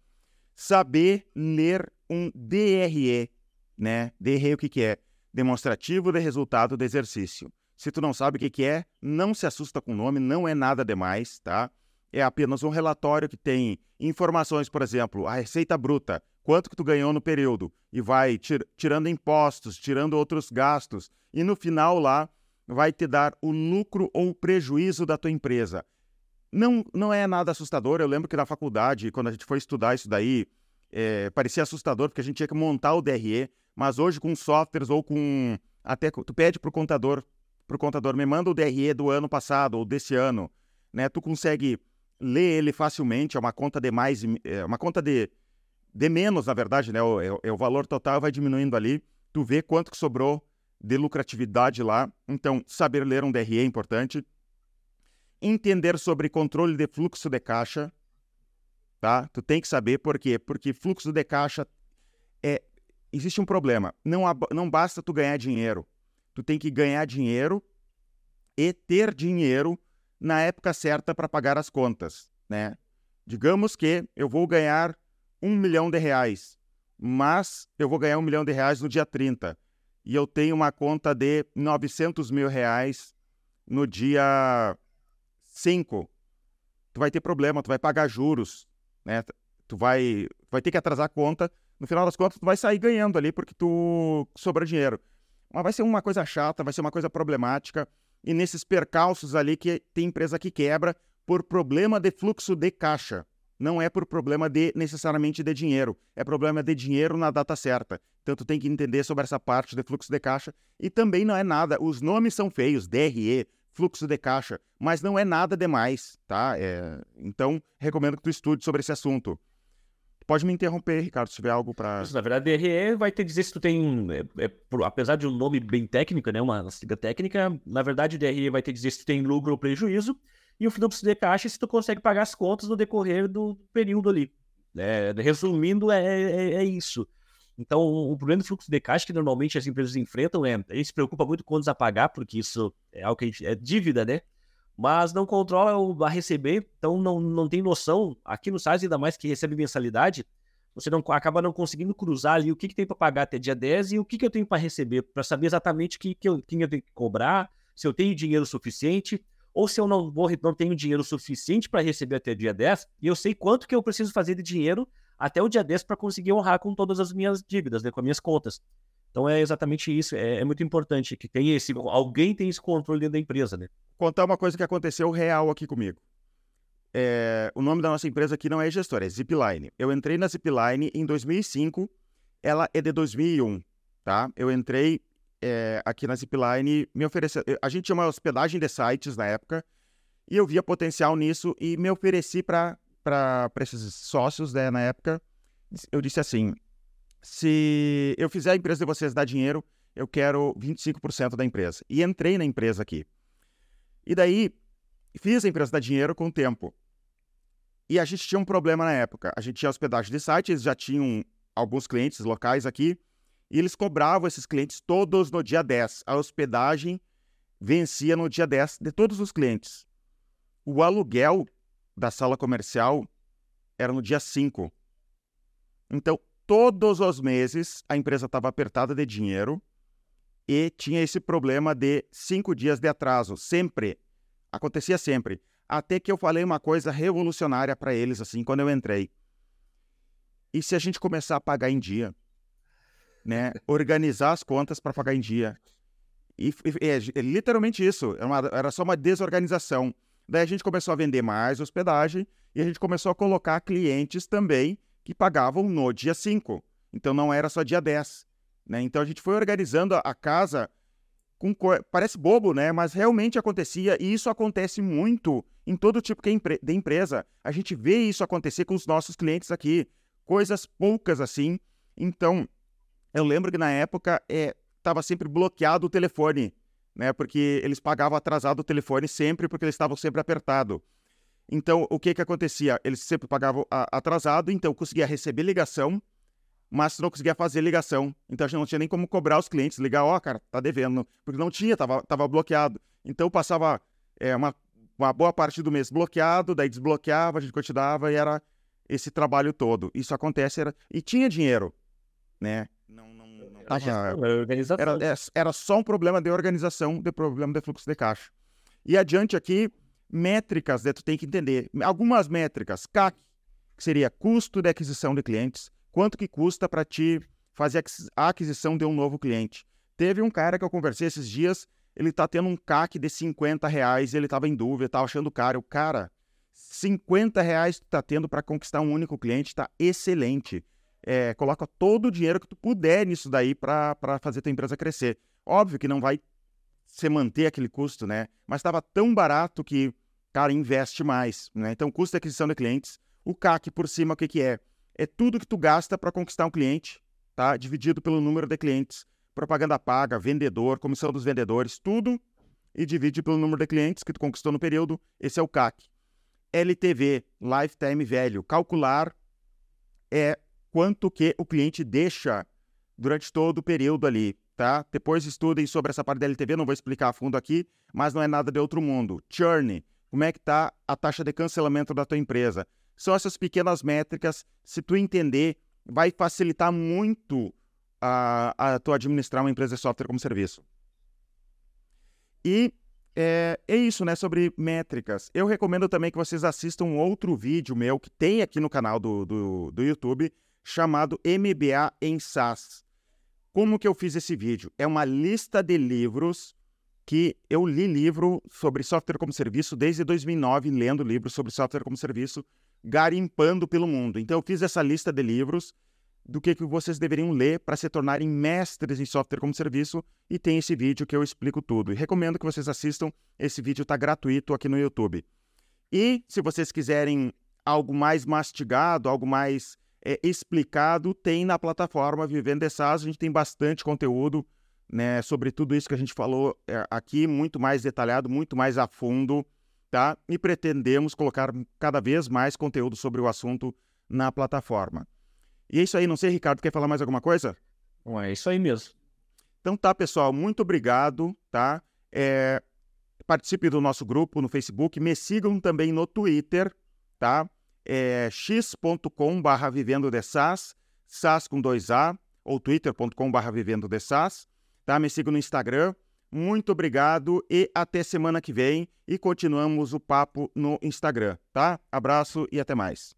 Saber ler um DRE, né? DRE o que, que é? demonstrativo de resultado do exercício. Se tu não sabe o que, que é, não se assusta com o nome, não é nada demais, tá? É apenas um relatório que tem informações, por exemplo, a receita bruta, quanto que tu ganhou no período, e vai tir tirando impostos, tirando outros gastos, e no final lá vai te dar o lucro ou prejuízo da tua empresa. Não, não é nada assustador, eu lembro que na faculdade, quando a gente foi estudar isso daí, é, parecia assustador, porque a gente tinha que montar o DRE, mas hoje com softwares ou com até tu pede para o contador, pro contador me manda o DRE do ano passado ou desse ano, né? Tu consegue ler ele facilmente, é uma conta de mais, é uma conta de, de menos, na verdade, né? O, é, é o valor total vai diminuindo ali, tu vê quanto que sobrou de lucratividade lá. Então, saber ler um DRE é importante. Entender sobre controle de fluxo de caixa, tá? Tu tem que saber por quê? Porque fluxo de caixa é existe um problema. Não, não basta tu ganhar dinheiro. Tu tem que ganhar dinheiro e ter dinheiro na época certa para pagar as contas, né? Digamos que eu vou ganhar um milhão de reais, mas eu vou ganhar um milhão de reais no dia 30 e eu tenho uma conta de 900 mil reais no dia 5. Tu vai ter problema, tu vai pagar juros, né? Tu vai, vai ter que atrasar a conta no final das contas, tu vai sair ganhando ali porque tu sobra dinheiro. Mas vai ser uma coisa chata, vai ser uma coisa problemática. E nesses percalços ali que tem empresa que quebra por problema de fluxo de caixa. Não é por problema de necessariamente de dinheiro, é problema de dinheiro na data certa. Então tu tem que entender sobre essa parte de fluxo de caixa. E também não é nada, os nomes são feios, DRE, fluxo de caixa, mas não é nada demais, tá? É... Então recomendo que tu estude sobre esse assunto. Pode me interromper, Ricardo, se tiver algo para. Na verdade, DRE vai ter dizer se tu tem. É, é, apesar de um nome bem técnico, né? Uma sigla técnica, na verdade, DRE vai ter dizer se tu tem lucro ou prejuízo. E o fluxo de caixa se tu consegue pagar as contas no decorrer do período ali. É, resumindo, é, é, é, isso. Então, o problema do fluxo de caixa que normalmente as empresas enfrentam é. Eles se preocupam muito com a pagar, porque isso é algo que gente, é dívida, né? mas não controla a receber, então não, não tem noção. Aqui no SARS, ainda mais que recebe mensalidade, você não acaba não conseguindo cruzar ali o que, que tem para pagar até dia 10 e o que, que eu tenho para receber, para saber exatamente que, que eu, quem eu tenho que cobrar, se eu tenho dinheiro suficiente, ou se eu não, vou, não tenho dinheiro suficiente para receber até dia 10, e eu sei quanto que eu preciso fazer de dinheiro até o dia 10 para conseguir honrar com todas as minhas dívidas, né, com as minhas contas. Então é exatamente isso, é, é muito importante que tem esse, alguém tem esse controle dentro da empresa, né? contar uma coisa que aconteceu real aqui comigo. É, o nome da nossa empresa aqui não é gestora, é Zipline. Eu entrei na Zipline em 2005, ela é de 2001, tá? Eu entrei é, aqui na Zipline, me ofereceu. A gente tinha uma hospedagem de sites na época, e eu via potencial nisso e me ofereci para esses sócios né, na época. Eu disse assim: se eu fizer a empresa de vocês dar dinheiro, eu quero 25% da empresa. E entrei na empresa aqui. E daí, fiz a empresa dar dinheiro com o tempo. E a gente tinha um problema na época. A gente tinha hospedagem de site, eles já tinham alguns clientes locais aqui, e eles cobravam esses clientes todos no dia 10. A hospedagem vencia no dia 10 de todos os clientes. o aluguel da sala comercial era no dia 5. Então, todos os meses a empresa estava apertada de dinheiro e tinha esse problema de cinco dias de atraso, sempre. Acontecia sempre. Até que eu falei uma coisa revolucionária para eles, assim, quando eu entrei. E se a gente começar a pagar em dia? Né? Organizar as contas para pagar em dia. E, e é, é, literalmente isso. Era, uma, era só uma desorganização. Daí a gente começou a vender mais hospedagem e a gente começou a colocar clientes também que pagavam no dia 5. Então não era só dia 10. Né? Então a gente foi organizando a casa com parece bobo, né? Mas realmente acontecia e isso acontece muito em todo tipo de empresa. A gente vê isso acontecer com os nossos clientes aqui, coisas poucas assim. Então eu lembro que na época estava é, sempre bloqueado o telefone, né? Porque eles pagavam atrasado o telefone sempre porque eles estavam sempre apertado. Então o que que acontecia? Eles sempre pagavam atrasado, então conseguia receber ligação mas não conseguia fazer ligação. Então a gente não tinha nem como cobrar os clientes, ligar, ó, oh, cara, tá devendo, porque não tinha, tava, tava bloqueado. Então passava é, uma, uma boa parte do mês bloqueado, daí desbloqueava, a gente continuava e era esse trabalho todo. Isso acontece, era... e tinha dinheiro, né? Não, não era, era, era só um problema de organização, de problema de fluxo de caixa. E adiante aqui, métricas, né, tu tem que entender. Algumas métricas, CAC, que seria custo de aquisição de clientes, quanto que custa para te fazer a aquisição de um novo cliente. Teve um cara que eu conversei esses dias, ele tá tendo um CAC de 50 reais, ele tava em dúvida, tava achando caro. Cara, 50 reais tu tá tendo para conquistar um único cliente, tá excelente. É, coloca todo o dinheiro que tu puder nisso daí para fazer tua empresa crescer. Óbvio que não vai se manter aquele custo, né? Mas estava tão barato que, cara, investe mais, né? Então, custo de aquisição de clientes. O CAC por cima, o que, que é? é tudo que tu gasta para conquistar um cliente, tá? Dividido pelo número de clientes. Propaganda paga, vendedor, comissão dos vendedores, tudo e divide pelo número de clientes que tu conquistou no período. Esse é o CAC. LTV, Lifetime Value, calcular é quanto que o cliente deixa durante todo o período ali, tá? Depois estudem sobre essa parte da LTV, não vou explicar a fundo aqui, mas não é nada de outro mundo. Churn, como é que tá a taxa de cancelamento da tua empresa? São essas pequenas métricas, se tu entender, vai facilitar muito a, a tu administrar uma empresa de software como serviço. E é, é, isso, né, sobre métricas. Eu recomendo também que vocês assistam outro vídeo meu que tem aqui no canal do, do, do YouTube, chamado MBA em SaaS. Como que eu fiz esse vídeo? É uma lista de livros que eu li livro sobre software como serviço desde 2009, lendo livros sobre software como serviço, garimpando pelo mundo. Então eu fiz essa lista de livros do que, que vocês deveriam ler para se tornarem mestres em software como serviço e tem esse vídeo que eu explico tudo. E recomendo que vocês assistam, esse vídeo está gratuito aqui no YouTube. E se vocês quiserem algo mais mastigado, algo mais é, explicado, tem na plataforma Vivendo SaaS, a gente tem bastante conteúdo né, sobre tudo isso que a gente falou é, aqui, muito mais detalhado, muito mais a fundo tá? E pretendemos colocar cada vez mais conteúdo sobre o assunto na plataforma. E é isso aí, não sei, Ricardo, quer falar mais alguma coisa? Bom, é isso aí mesmo. Então tá, pessoal, muito obrigado, tá? É, participe do nosso grupo no Facebook, me sigam também no Twitter, tá? É x.com barra vivendo de SAS, SAS com dois A, ou twitter.com barra vivendo de SAS, tá? Me sigam no Instagram, muito obrigado e até semana que vem. E continuamos o papo no Instagram, tá? Abraço e até mais.